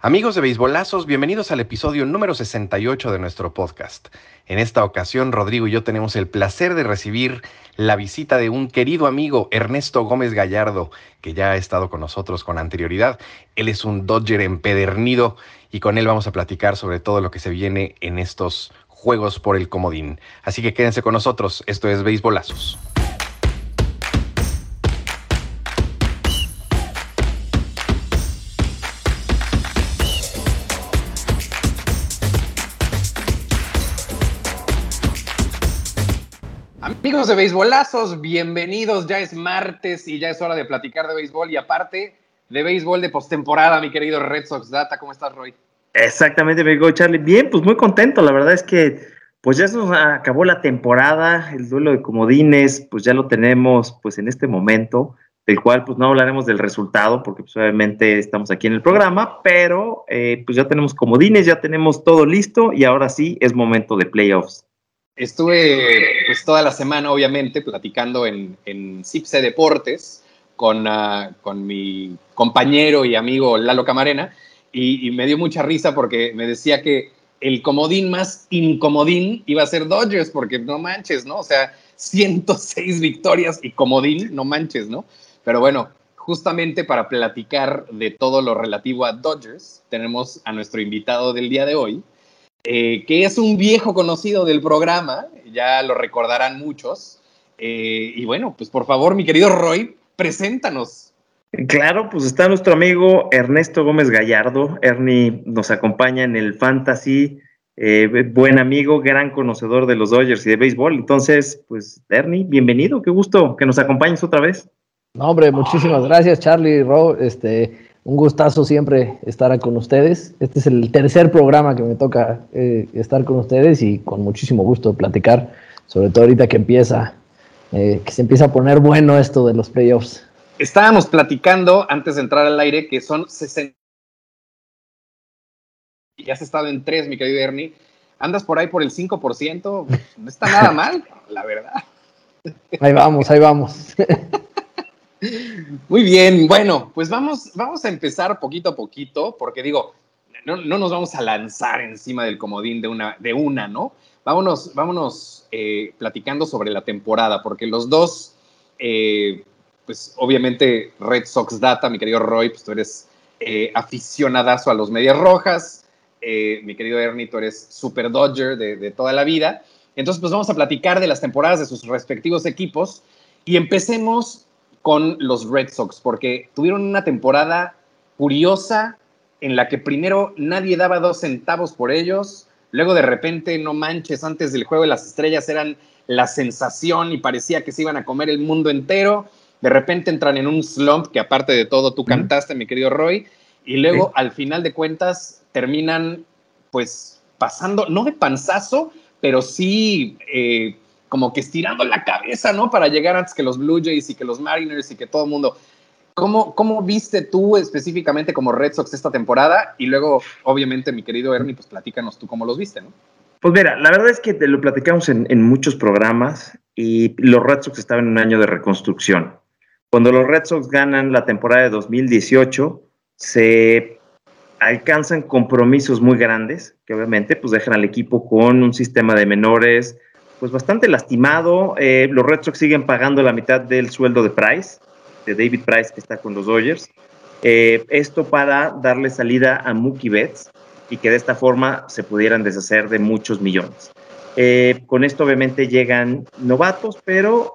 Amigos de Beisbolazos, bienvenidos al episodio número 68 de nuestro podcast. En esta ocasión, Rodrigo y yo tenemos el placer de recibir la visita de un querido amigo, Ernesto Gómez Gallardo, que ya ha estado con nosotros con anterioridad. Él es un Dodger empedernido y con él vamos a platicar sobre todo lo que se viene en estos juegos por el comodín. Así que quédense con nosotros, esto es Beisbolazos. Amigos de beisbolazos, bienvenidos. Ya es martes y ya es hora de platicar de béisbol y aparte de béisbol de postemporada, mi querido Red Sox Data. ¿Cómo estás, Roy? Exactamente, vengo Charlie. Bien, pues muy contento. La verdad es que pues ya se acabó la temporada, el duelo de comodines, pues ya lo tenemos pues en este momento, del cual pues no hablaremos del resultado porque pues obviamente estamos aquí en el programa, pero eh, pues ya tenemos comodines, ya tenemos todo listo y ahora sí es momento de playoffs. Estuve pues toda la semana, obviamente, platicando en, en CIPSE Deportes con, ah, con mi compañero y amigo Lalo Camarena y, me dio mucha risa porque me decía que el comodín más incomodín iba a ser Dodgers, porque no manches, ¿no? O sea, 106 victorias y comodín, no manches, ¿no? Pero bueno, justamente para platicar de todo lo relativo a Dodgers, tenemos a nuestro invitado del día de hoy, eh, que es un viejo conocido del programa, ya lo recordarán muchos. Eh, y bueno, pues por favor, mi querido Roy, preséntanos. Claro, pues está nuestro amigo Ernesto Gómez Gallardo. Ernie nos acompaña en el Fantasy, eh, buen amigo, gran conocedor de los Dodgers y de béisbol. Entonces, pues Ernie, bienvenido, qué gusto que nos acompañes otra vez. No, hombre, muchísimas gracias, Charlie, Ro, este, un gustazo siempre estar con ustedes. Este es el tercer programa que me toca eh, estar con ustedes y con muchísimo gusto platicar, sobre todo ahorita que empieza, eh, que se empieza a poner bueno esto de los playoffs. Estábamos platicando antes de entrar al aire que son 60. Ya has estado en tres, mi querido Ernie. Andas por ahí por el 5%. No está nada mal, la verdad. Ahí vamos, ahí vamos. Muy bien, bueno, pues vamos, vamos a empezar poquito a poquito, porque digo, no, nos vamos a lanzar encima del comodín de una, de una ¿no? Vámonos, vámonos eh, platicando sobre la temporada, porque los dos, eh, pues obviamente Red Sox Data, mi querido Roy, pues tú eres eh, aficionadazo a los Medias Rojas, mi querido Ernie, tú eres super Dodger de, de toda la vida. Entonces, pues vamos a platicar de las temporadas de sus respectivos equipos y empecemos con los Red Sox, porque tuvieron una temporada curiosa en la que primero nadie daba dos centavos por ellos, luego de repente, no manches, antes del juego de las estrellas eran la sensación y parecía que se iban a comer el mundo entero, de repente entran en un slump que aparte de todo tú cantaste, mi querido Roy, y luego al final de cuentas terminan pues pasando, no de panzazo, pero sí... Eh, como que estirando la cabeza, ¿no? Para llegar antes que los Blue Jays y que los Mariners y que todo el mundo. ¿Cómo, ¿Cómo viste tú específicamente como Red Sox esta temporada? Y luego, obviamente, mi querido Ernie, pues platícanos tú cómo los viste, ¿no? Pues mira, la verdad es que te lo platicamos en, en muchos programas y los Red Sox estaban en un año de reconstrucción. Cuando los Red Sox ganan la temporada de 2018, se alcanzan compromisos muy grandes, que obviamente pues dejan al equipo con un sistema de menores, pues bastante lastimado. Eh, los Red Sox siguen pagando la mitad del sueldo de Price, de David Price que está con los Dodgers. Eh, esto para darle salida a Mookie Betts y que de esta forma se pudieran deshacer de muchos millones. Eh, con esto obviamente llegan novatos, pero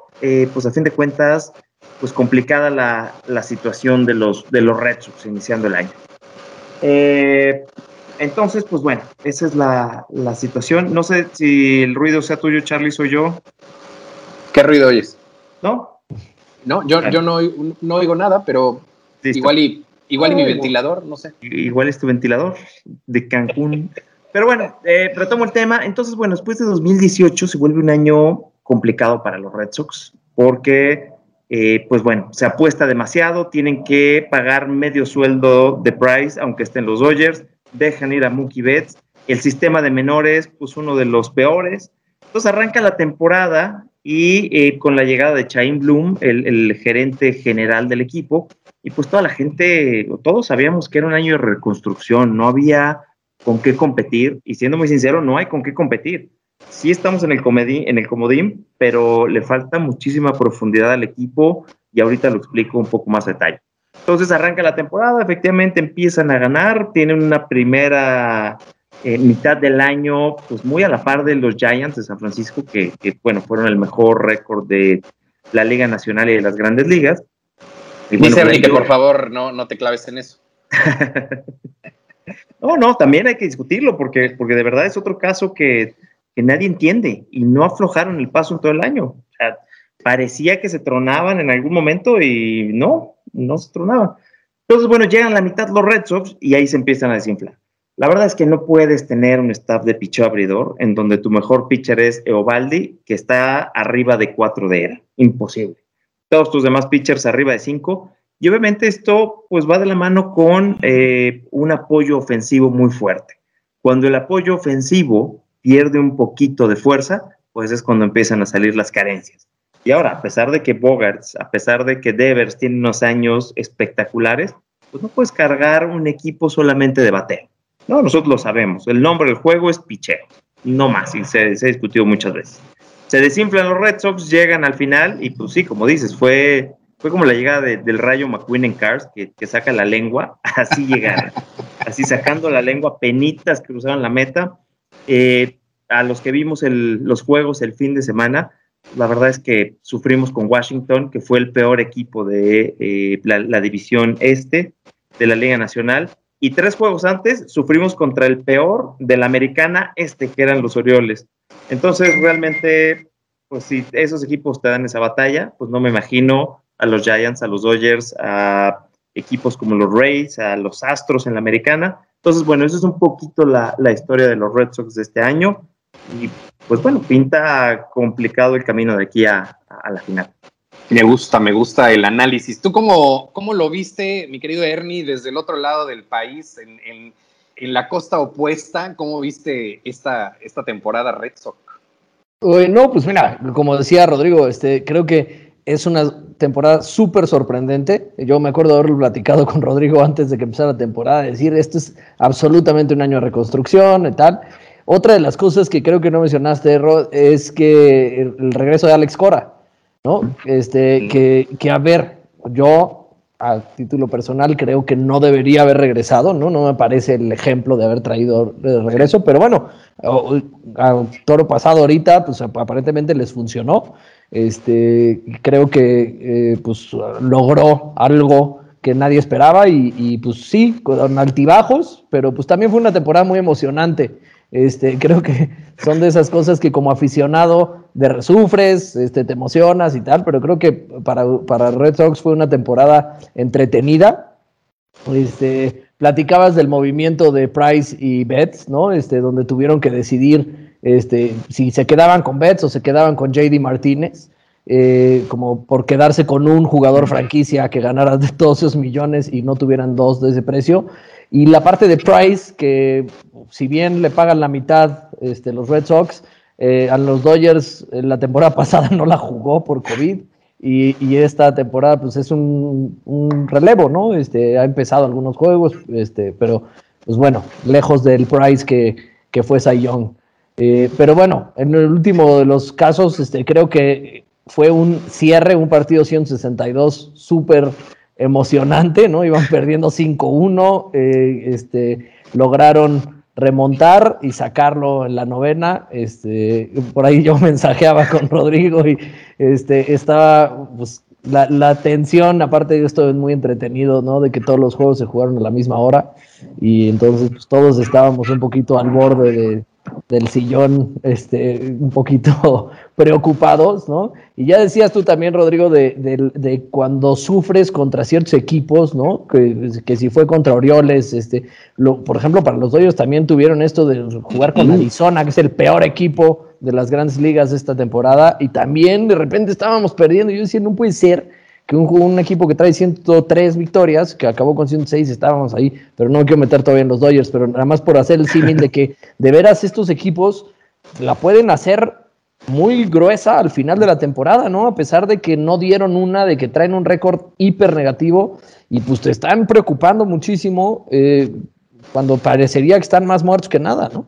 pues a fin de cuentas, pues complicada la, la, situación de los, de los Red Sox iniciando el año. Entonces, pues bueno, esa es la, situación. No sé si el ruido sea tuyo, Charlie, soy yo. ¿Qué ruido oyes? ¿No? No, yo, yo no, no, oigo nada, pero igual y, igual y mi ventilador, no sé. Igual es tu ventilador de Cancún. pero bueno, eh, retomo el tema. Entonces, bueno, después de 2018 se vuelve un año complicado para los Red Sox porque, eh, pues bueno, se apuesta demasiado, tienen que pagar medio sueldo de Price, aunque estén los Dodgers dejan ir a Mookie Betts. El sistema de menores, pues uno de los peores. Entonces arranca la temporada y eh, con la llegada de Chaim Bloom, el, gerente general del equipo, y pues toda la gente, todos sabíamos que era un año de reconstrucción, no había con qué competir, y siendo muy sincero, no hay con qué competir. Sí estamos en el, comedín, en el comodín, pero le falta muchísima profundidad al equipo, y ahorita lo explico un poco más detalle. Entonces arranca la temporada, efectivamente empiezan a ganar, tienen una primera en mitad del año, pues muy a la par de los Giants de San Francisco, que, bueno, fueron el mejor récord de la Liga Nacional y de las grandes ligas. Y Dice pues, que por favor no, no te claves en eso. no, no, también hay que discutirlo porque, porque de verdad es otro caso que, que nadie entiende y no aflojaron el paso en todo el año. O sea, parecía que se tronaban en algún momento y no, no se tronaban. Entonces, bueno, llegan la mitad los Red Sox y ahí se empiezan a desinflar. La verdad es que no puedes tener un staff de picheo abridor en donde tu mejor pitcher es Eovaldi, que está arriba de 4 de era. Imposible. Todos tus demás pitchers arriba de 5. Y obviamente esto pues va de la mano con eh, un apoyo ofensivo muy fuerte. Cuando el apoyo ofensivo pierde un poquito de fuerza, pues es cuando empiezan a salir las carencias. Y ahora, a pesar de que Bogarts, a pesar de que Devers tiene unos años espectaculares, pues no puedes cargar un equipo solamente de bateo. No, nosotros lo sabemos. El nombre del juego es picheo, no más, y se, ha discutido muchas veces. Se desinflan los Red Sox, llegan al final, y pues sí, como dices, fue, fue como la llegada del rayo McQueen en Cars, que, saca la lengua, así llegaron, así sacando la lengua, penitas cruzaron la meta. Eh, a los que vimos los juegos el fin de semana, la verdad es que sufrimos con Washington, que fue el peor equipo de eh, la división este de la Liga Nacional y tres juegos antes sufrimos contra el peor de la americana este, que eran los Orioles. Entonces, realmente, pues si esos equipos te dan esa batalla, pues no me imagino a los Giants, a los Dodgers, a equipos como los Rays, a los Astros en la americana. Entonces, bueno, eso es un poquito la, la historia de los Red Sox de este año. Y pues bueno, pinta complicado el camino de aquí a, a la final. Me gusta, me gusta el análisis. ¿Tú cómo, cómo lo viste, mi querido Ernie, desde el otro lado del país, en, la costa opuesta? ¿Cómo viste esta, esta temporada Red Sox? no, pues mira, como decía Rodrigo, este, creo que es una temporada súper sorprendente. Yo me acuerdo de haberlo platicado con Rodrigo antes de que empezara la temporada, decir, esto es absolutamente un año de reconstrucción y tal. Otra de las cosas que creo que no mencionaste, Rod, es que el regreso de Alex Cora. ¿no? Este, que, que, a ver, yo a título personal creo que no debería haber regresado, ¿no? No me parece el ejemplo de haber traído de regreso, pero bueno, a toro pasado ahorita, pues aparentemente les funcionó. Este, creo que eh, pues logró algo que nadie esperaba y, y, pues sí, con altibajos, pero pues también fue una temporada muy emocionante. Este, creo que son de esas cosas que como aficionado de sufres, este, te emocionas y tal, pero creo que para, para Red Sox fue una temporada entretenida. Este, platicabas del movimiento de Price y Betts, ¿no? Este, donde tuvieron que decidir este, si se quedaban con Betts o se quedaban con JD Martínez. Eh, como por quedarse con un jugador franquicia que ganara de todos esos millones y no tuvieran dos de ese precio. Y la parte de Price, que si bien le pagan la mitad este, los Red Sox, eh, a los Dodgers la temporada pasada no la jugó por COVID y, esta temporada pues es un, relevo, ¿no? Este, ha empezado algunos juegos, este, pero pues bueno, lejos del Price que, que fue Cy Young. Eh, pero bueno, en el último de los casos, este, creo que fue un cierre, un partido 162 súper emocionante, ¿no? Iban perdiendo 5-1, eh, este, lograron remontar y sacarlo en la novena. Este, por ahí yo mensajeaba con Rodrigo y este, estaba pues, la, la, tensión, aparte de esto es muy entretenido, ¿no? De que todos los juegos se jugaron a la misma hora y entonces pues, todos estábamos un poquito al borde de, del sillón, este, un poquito preocupados, ¿no? Y ya decías tú también, Rodrigo, de, cuando sufres contra ciertos equipos, ¿no? Que, si fue contra Orioles, este, lo, por ejemplo, para los Dodgers también tuvieron esto de jugar con Arizona, que es el peor equipo de las grandes ligas esta temporada, y también de repente estábamos perdiendo. Yo decía, no puede ser que un, equipo que trae 103 victorias, que acabó con 106, estábamos ahí, pero no quiero meter todavía en los Dodgers, pero nada más por hacer el símil de que de veras estos equipos la pueden hacer muy gruesa al final de la temporada, ¿no? A pesar de que no dieron una, de que traen un récord hiper negativo y pues te están preocupando muchísimo eh, cuando parecería que están más muertos que nada, ¿no?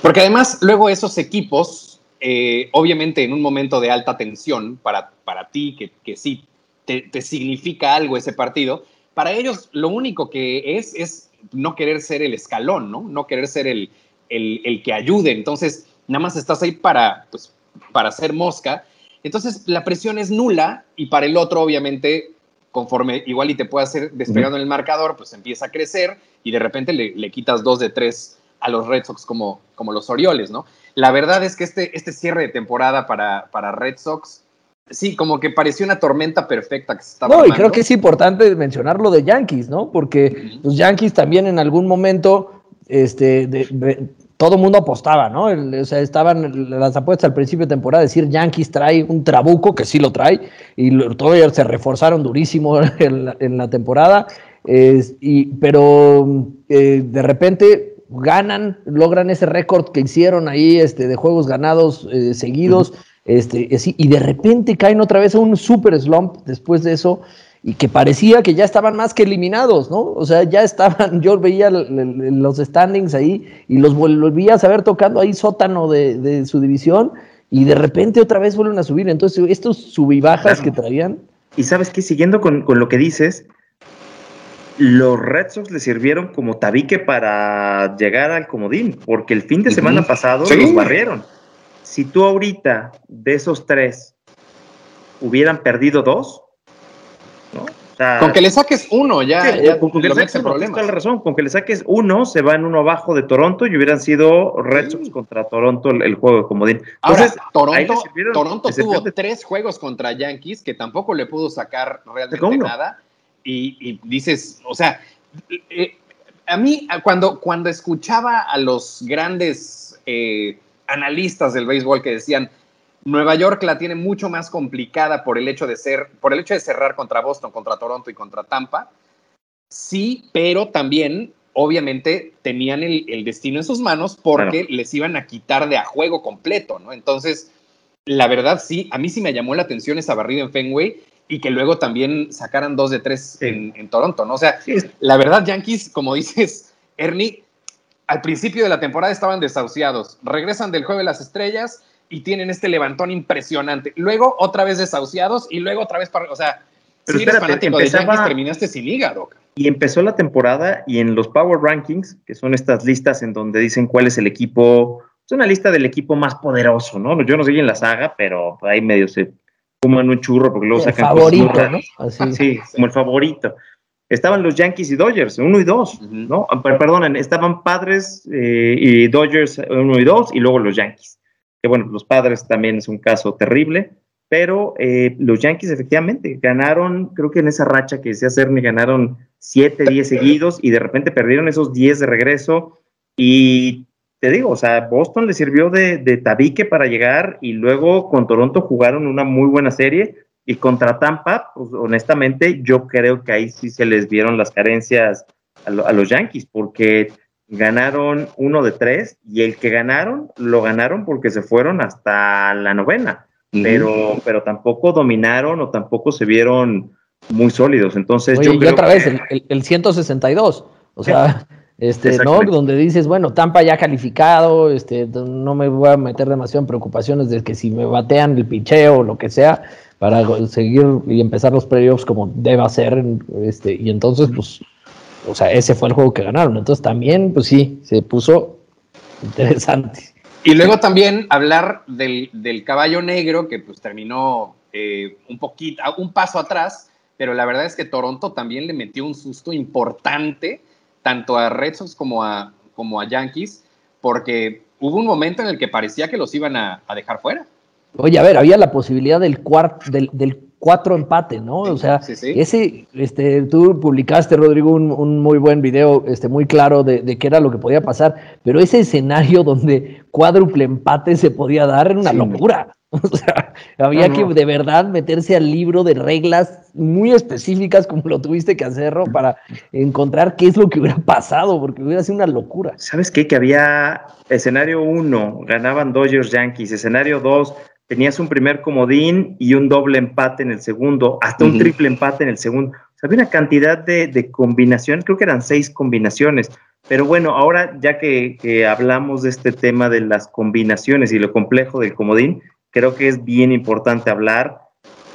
Porque además luego esos equipos, eh, obviamente en un momento de alta tensión para, para ti, que, que sí te, te, significa algo ese partido, para ellos lo único que es es no querer ser el escalón, ¿no? No querer ser el, el, el que ayude. Entonces, nada más estás ahí para, pues, para hacer mosca. Entonces, la presión es nula y para el otro, obviamente, conforme igual y te puede hacer despegando en el marcador, pues empieza a crecer y de repente le, le, quitas dos de tres a los Red Sox como, como los Orioles, ¿no? La verdad es que este, este cierre de temporada para, para Red Sox, sí, como que pareció una tormenta perfecta que se estaba No, armando. y creo que es importante mencionar lo de Yankees, ¿no? Porque uh -huh. los Yankees también en algún momento, este, de, de, todo mundo apostaba, ¿no? El, o sea, estaban las apuestas al principio de temporada, decir Yankees trae un trabuco, que sí lo trae, y lo, todavía se reforzaron durísimo en la, en la temporada, eh, y, pero eh, de repente ganan, logran ese récord que hicieron ahí este, de juegos ganados eh, seguidos, uh -huh. Este, y de repente caen otra vez a un super slump después de eso, y que parecía que ya estaban más que eliminados, ¿no? O sea, ya estaban, yo veía los standings ahí y los volvía a saber tocando ahí sótano de, de, su división y de repente otra vez vuelven a subir. Entonces, estos sub y bajas claro. que traían. Y sabes qué, siguiendo con, con, lo que dices, los Red Sox le sirvieron como tabique para llegar al comodín, porque el fin de semana uh -huh. pasado sí. los barrieron. Si tú ahorita de esos tres hubieran perdido dos, sea, con que le saques uno, ya, sí, ya con, con que le saques uno, la razón, con que le saques uno, se van uno abajo de Toronto y hubieran sido Red Sox sí. contra Toronto el, el, juego de comodín. Entonces, Ahora, Toronto, Toronto tuvo de... tres juegos contra Yankees que tampoco le pudo sacar realmente nada. Y, y, dices, o sea, eh, a mí cuando, cuando escuchaba a los grandes eh, analistas del béisbol que decían, Nueva York la tiene mucho más complicada por el hecho de ser, por el hecho de cerrar contra Boston, contra Toronto y contra Tampa. Sí, pero también, obviamente, tenían el, el destino en sus manos porque les iban a quitar de a juego completo, ¿no? Entonces, la verdad, sí, a mí sí me llamó la atención esa barrida en Fenway y que luego también sacaran dos de tres sí. en, en, Toronto, ¿no? O sea, sí. la verdad, Yankees, como dices, Ernie, al principio de la temporada estaban desahuciados, regresan del juego de las estrellas y tienen este levantón impresionante. Luego otra vez desahuciados y luego otra vez para, o sea, Pero si espérate, eres fanático empezaba, de Yankees terminaste sin hígado. Y empezó la temporada y en los Power Rankings, que son estas listas en donde dicen cuál es el equipo, es una lista del equipo más poderoso, ¿no? Yo no sé en la saga, pero ahí medio se fuman un churro porque luego el sacan favorito, cosas ¿no? Así. Sí, como el favorito. Estaban los Yankees y Dodgers, uno y dos, uh -huh. ¿no? Perdonen, estaban Padres eh, y Dodgers, uno y dos, y luego los Yankees que bueno, los padres también es un caso terrible, pero eh, los Yankees efectivamente ganaron, creo que en esa racha que decía Cerny, ganaron 7, 10 seguidos y de repente perdieron esos 10 de regreso y te digo, o sea, Boston le sirvió de, de tabique para llegar y luego con Toronto jugaron una muy buena serie y contra Tampa, pues honestamente yo creo que ahí sí se les vieron las carencias a, lo, a los Yankees porque ganaron uno de tres y el que ganaron lo ganaron porque se fueron hasta la novena, uh -huh. pero, pero tampoco dominaron o tampoco se vieron muy sólidos. Entonces, Oye, yo creo otra que... vez, el, el, el, 162, o sea, este, ¿no? Donde dices, bueno, Tampa ya calificado, este, no me voy a meter demasiado en preocupaciones de que si me batean el picheo o lo que sea, para seguir y empezar los playoffs como deba ser, este, y entonces, pues o sea, ese fue el juego que ganaron. Entonces también, pues sí, se puso interesante. Y luego también hablar del, del caballo negro que pues terminó eh, un poquito, un paso atrás, pero la verdad es que Toronto también le metió un susto importante tanto a Red Sox como a, como a Yankees, porque hubo un momento en el que parecía que los iban a, a dejar fuera. Oye, a ver, había la posibilidad del, cuarto del, del cuatro empate, ¿no? O sea, sí, sí. ese, este, tú publicaste, Rodrigo, un, un, muy buen video, este, muy claro de, de, qué era lo que podía pasar, pero ese escenario donde cuádruple empate se podía dar era una locura. O sea, había que de verdad meterse al libro de reglas muy específicas como lo tuviste que hacerlo para encontrar qué es lo que hubiera pasado, porque hubiera sido una locura. ¿Sabes qué? Que había escenario 1, ganaban Dodgers Yankees, escenario 2, tenías un primer comodín y un doble empate en el segundo, hasta un triple empate en el segundo. O sea, había una cantidad de, de combinación, creo que eran seis combinaciones. Pero bueno, ahora ya que, que, hablamos de este tema de las combinaciones y lo complejo del comodín, creo que es bien importante hablar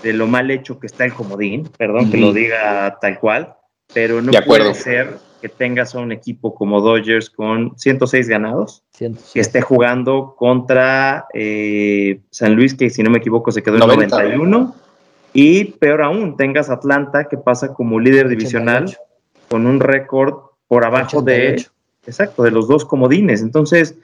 de lo mal hecho que está el comodín, perdón que lo diga tal cual, pero no puede ser que tengas a un equipo como Dodgers con 106 ganados, 106. que esté jugando contra eh, San Luis, que si no me equivoco se quedó en 90. 91, y peor aún, tengas Atlanta, que pasa como líder divisional 88. con un récord por abajo 88. de, exacto, de los dos comodines. Entonces,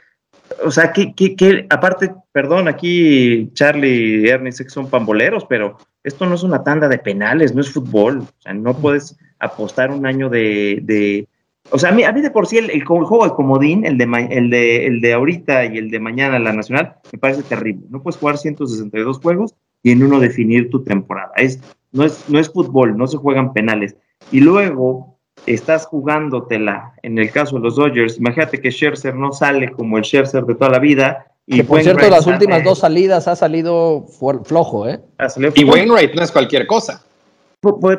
o sea, que, que, que, aparte, perdón, aquí Charlie y Ernie sé que son pamboleros, pero esto no es una tanda de penales, no es fútbol. O sea, no puedes apostar un año de. de o sea, a mí, a mí de por sí el, el, juego de comodín, el de, el, de, el de ahorita y el de mañana, la nacional, me parece terrible. No puedes jugar 162 juegos y en uno definir tu temporada. Es, no, es, no es fútbol, no se juegan penales. Y luego estás jugándotela, en el caso de los Dodgers, imagínate que Scherzer no sale como el Scherzer de toda la vida. Y que por cierto, las últimas dos salidas ha salido flojo, ¿eh? y Wainwright no es cualquier cosa.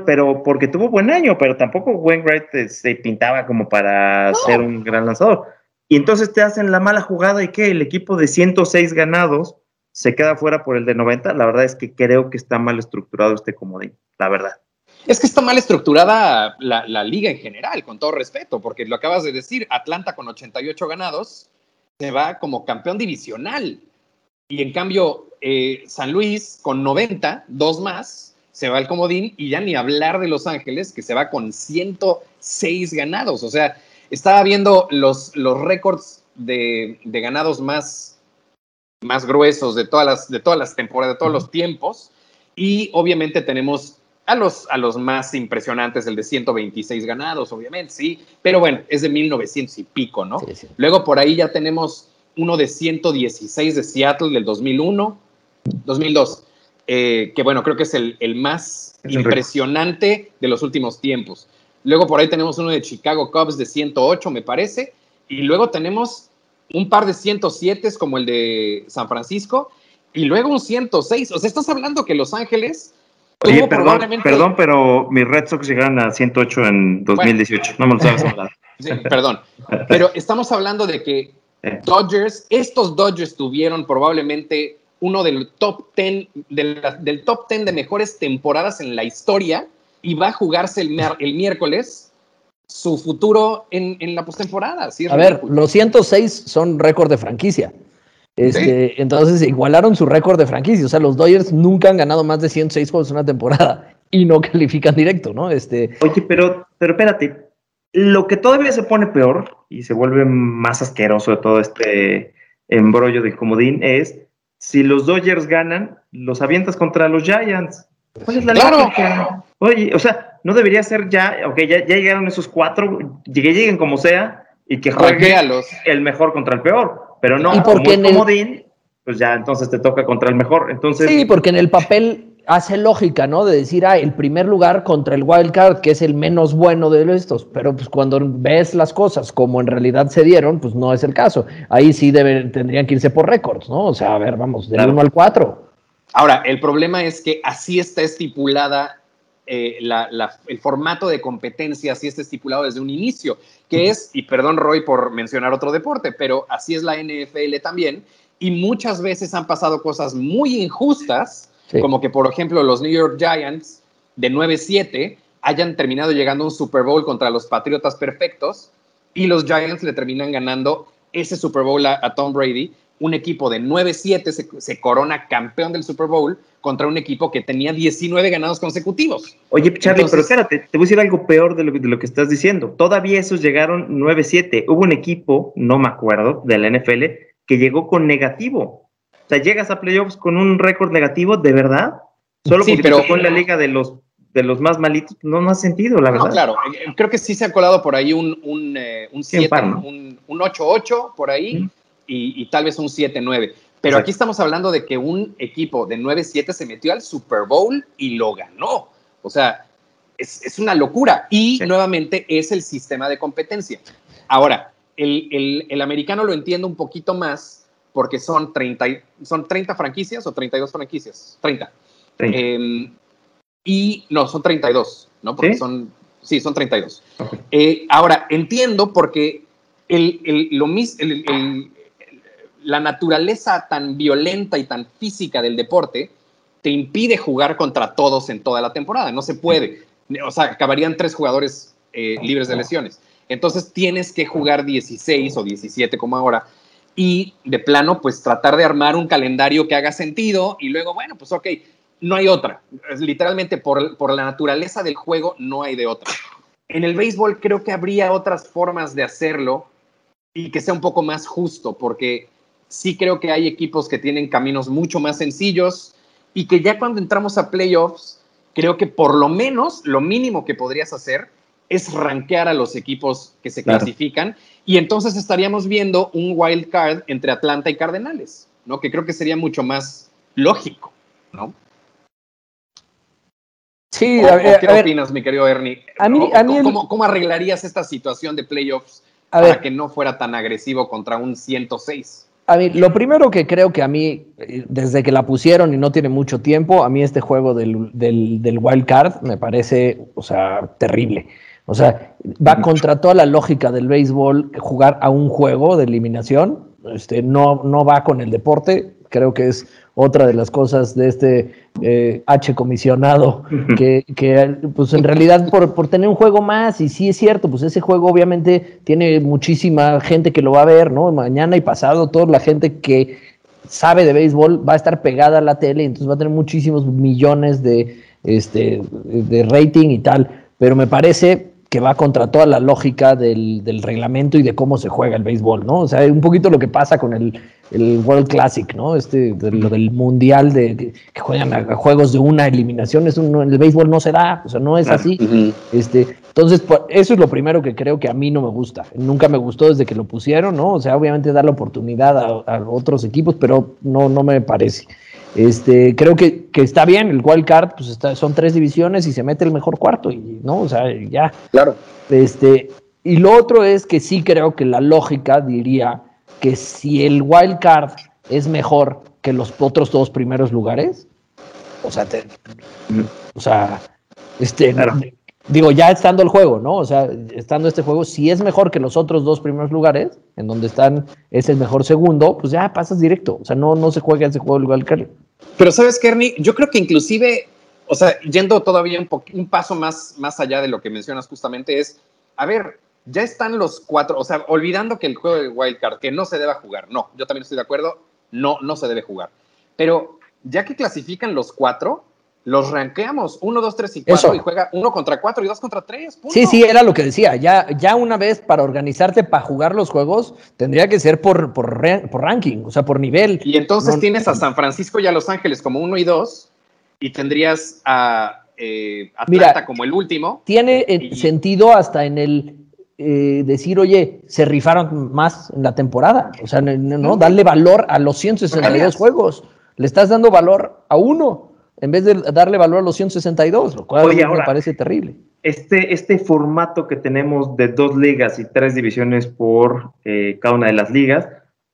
Pero porque tuvo buen año, pero tampoco Wainwright se pintaba como para no. ser un gran lanzador. Y entonces te hacen la mala jugada y que el equipo de 106 ganados se queda fuera por el de 90. La verdad es que creo que está mal estructurado este comodín, la verdad. Es que está mal estructurada la, la, liga en general, con todo respeto, porque lo acabas de decir, Atlanta con 88 ganados se va como campeón divisional. Y en cambio, eh, San Luis con 90, dos más, se va al comodín y ya ni hablar de Los Ángeles, que se va con 106 ganados. O sea, estaba viendo los, los récords de, de ganados más, más gruesos de todas las, de todas las temporadas, de todos los tiempos. Y obviamente tenemos a los, a los más impresionantes, el de 126 ganados, obviamente, sí, pero bueno, es de 1900 y pico, ¿no? Sí, sí. Luego por ahí ya tenemos uno de 116 de Seattle del 2001, 2002, eh, que bueno, creo que es el, el más es impresionante de los últimos tiempos. Luego por ahí tenemos uno de Chicago Cubs de 108, me parece, y luego tenemos un par de 107 como el de San Francisco, y luego un 106. O sea, estás hablando que Los Ángeles Oye, perdón, probablemente... perdón, pero mis Red Sox llegaron a 108 en 2018. Bueno, no me lo sabes hablar. Sí, perdón. Pero estamos hablando de que Dodgers, estos Dodgers tuvieron probablemente uno del top 10, del, del top 10 de mejores temporadas en la historia y va a jugarse el, el miércoles su futuro en, en la postemporada. ¿sí? A ver, los 106 son récord de franquicia. Este, sí. Entonces igualaron su récord de franquicia. O sea, los Dodgers nunca han ganado más de 106 juegos en una temporada y no califican directo, ¿no? Este... Oye, pero, pero espérate. Lo que todavía se pone peor y se vuelve más asqueroso de todo este embrollo del comodín es si los Dodgers ganan, los avientas contra los Giants. ¿Cuál es la claro. lógica? Oye, o sea, no debería ser ya, ok, ya, ya llegaron esos cuatro, que lleguen como sea y que jueguen el mejor contra el peor. Pero no, ¿Y porque como es comodín, el... pues ya entonces te toca contra el mejor. Entonces, sí, porque en el papel hace lógica, ¿no? De decir, ah, el primer lugar contra el wild card, que es el menos bueno de estos. Pero pues cuando ves las cosas como en realidad se dieron, pues no es el caso. Ahí sí deben, tendrían que irse por récords, ¿no? O sea, a ver, vamos, del claro. 1 al 4. Ahora, el problema es que así está estipulada eh, la, la, el formato de competencia así está estipulado desde un inicio, que es, y perdón Roy por mencionar otro deporte, pero así es la NFL también, y muchas veces han pasado cosas muy injustas, sí. como que por ejemplo los New York Giants de 9-7 hayan terminado llegando a un Super Bowl contra los Patriotas perfectos, y los Giants le terminan ganando ese Super Bowl a, a Tom Brady, un equipo de 9-7 se, se, corona campeón del Super Bowl contra un equipo que tenía 19 ganados consecutivos. Oye, Charlie, Entonces, pero espérate, te voy a decir algo peor de lo, de lo que estás diciendo. Todavía esos llegaron 9-7. Hubo un equipo, no me acuerdo, de la NFL, que llegó con negativo. O sea, llegas a playoffs con un récord negativo, ¿de verdad? Solo sí, porque pero, te tocó en la liga de los de los más malitos, no, no ha sentido, la verdad. No, claro, creo que sí se ha colado por ahí un, un, eh, un 7, un, un 8-8 por ahí. ¿Mm? Y, y, tal vez un 7-9. Pero aquí estamos hablando de que un equipo de 9-7 se metió al Super Bowl y lo ganó. O sea, es, una locura. Y nuevamente es el sistema de competencia. Ahora, el, el, americano lo entiendo un poquito más porque son 30, son 30 franquicias o 32 franquicias. 30. Em, y no, son 32, ¿no? Porque son, sí, son 32. Eh, ahora, entiendo porque el, el, lo el, la naturaleza tan violenta y tan física del deporte te impide jugar contra todos en toda la temporada. No se puede. O sea, acabarían tres jugadores eh, libres de lesiones. Entonces tienes que jugar 16 o 17 como ahora y de plano, pues tratar de armar un calendario que haga sentido y luego, bueno, pues ok, no hay otra. Literalmente por, por la naturaleza del juego no hay de otra. En el béisbol creo que habría otras formas de hacerlo y que sea un poco más justo, porque sí creo que hay equipos que tienen caminos mucho más sencillos y que ya cuando entramos a playoffs, creo que por lo menos lo mínimo que podrías hacer es rankear a los equipos que se clasifican y entonces estaríamos viendo un wild card entre Atlanta y Cardenales, ¿no? Que creo que sería mucho más lógico, ¿no? Sí, ¿Qué opinas, mi querido Ernie? ¿Cómo, arreglarías esta situación de playoffs para que no fuera tan agresivo contra un 106? A mí, lo primero que creo que a mí, eh, desde que la pusieron y no tiene mucho tiempo, a mí este juego del, del, wild card me parece, o sea, terrible. O sea, va contra toda la lógica del béisbol jugar a un juego de eliminación. Este, no, no va con el deporte. Creo que es otra de las cosas de este eh, H comisionado, que, pues en realidad por, por, tener un juego más, y sí es cierto, pues ese juego obviamente tiene muchísima gente que lo va a ver, ¿no? Mañana y pasado, toda la gente que sabe de béisbol va a estar pegada a la tele, entonces va a tener muchísimos millones de, este, de rating y tal, pero me parece que va contra toda la lógica del, del, reglamento y de cómo se juega el béisbol, ¿no? O sea, un poquito lo que pasa con el, el World Classic, ¿no? Este, lo del mundial de que, juegan a, juegos de una eliminación, es un, el béisbol no se da, o sea, no es así. este, entonces, eso es lo primero que creo que a mí no me gusta. Nunca me gustó desde que lo pusieron, ¿no? O sea, obviamente dar la oportunidad a, a otros equipos, pero no, no me parece. Este, creo que, está bien, el wild card, pues está, son tres divisiones y se mete el mejor cuarto, y, ¿no? O sea, ya. Claro. Este, y lo otro es que sí creo que la lógica diría que si el wild card es mejor que los otros dos primeros lugares, o sea, o sea, este, digo, ya estando el juego, ¿no? O sea, estando este juego, si es mejor que los otros dos primeros lugares, en donde están, es el mejor segundo, pues ya pasas directo. O sea, no, no se juega ese juego el wild card. Pero sabes, Kerny, yo creo que inclusive, o sea, yendo todavía un, un paso más, más allá de lo que mencionas justamente, es, a ver, ya están los cuatro, o sea, olvidando que el juego de Wildcard, que no se deba jugar, no, yo también estoy de acuerdo, no, no se debe jugar. Pero ya que clasifican los cuatro, los ranqueamos uno, dos, tres y cuatro y juega uno contra cuatro y dos contra tres. Sí, sí, era lo que decía. Ya, ya una vez para organizarte para jugar los juegos, tendría que ser por, por, ranking, o sea, por nivel. Y entonces tienes a San Francisco y a Los Ángeles como uno y dos, y tendrías a eh, Atlanta como el último. Tiene eh, sentido hasta en el eh, decir, oye, se rifaron más en la temporada. O sea, no, darle valor a los 162 juegos. Le estás dando valor a uno en vez de darle valor a los 162, lo cual me parece terrible. Este, este formato que tenemos de dos ligas y tres divisiones por eh, cada una de las ligas,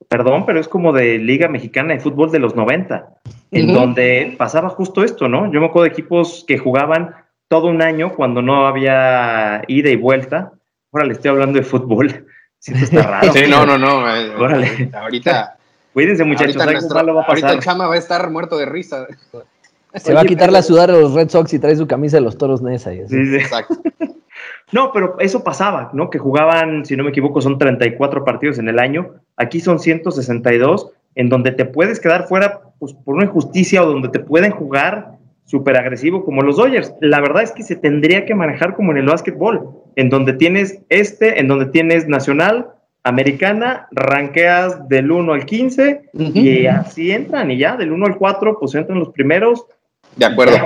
perdón, pero es como de Liga Mexicana de Fútbol de los 90, en donde pasaba justo esto, ¿no? Yo me acuerdo de equipos que jugaban todo un año cuando no había ida y vuelta. Ahora le estoy hablando de fútbol. Siento está raro. Sí, no, no, no. Eh, Órale. Ahorita. Cuídense, muchachos. Ahorita, va a ahorita el Chama va a estar muerto de risa. Se va a quitar la sudar de los Red Sox y trae su camisa de los toros Nesa. Sí, sí. Exacto. No, pero eso pasaba, ¿no? Que jugaban, si no me equivoco, son 34 partidos en el año. Aquí son 162, en donde te puedes quedar fuera pues, por una injusticia o donde te pueden jugar súper agresivo como los Dodgers. La verdad es que se tendría que manejar como en el básquetbol, en donde tienes este, en donde tienes nacional, americana, ranqueas del 1 al 15 y así entran y ya, del 1 al 4 pues entran los primeros de acuerdo.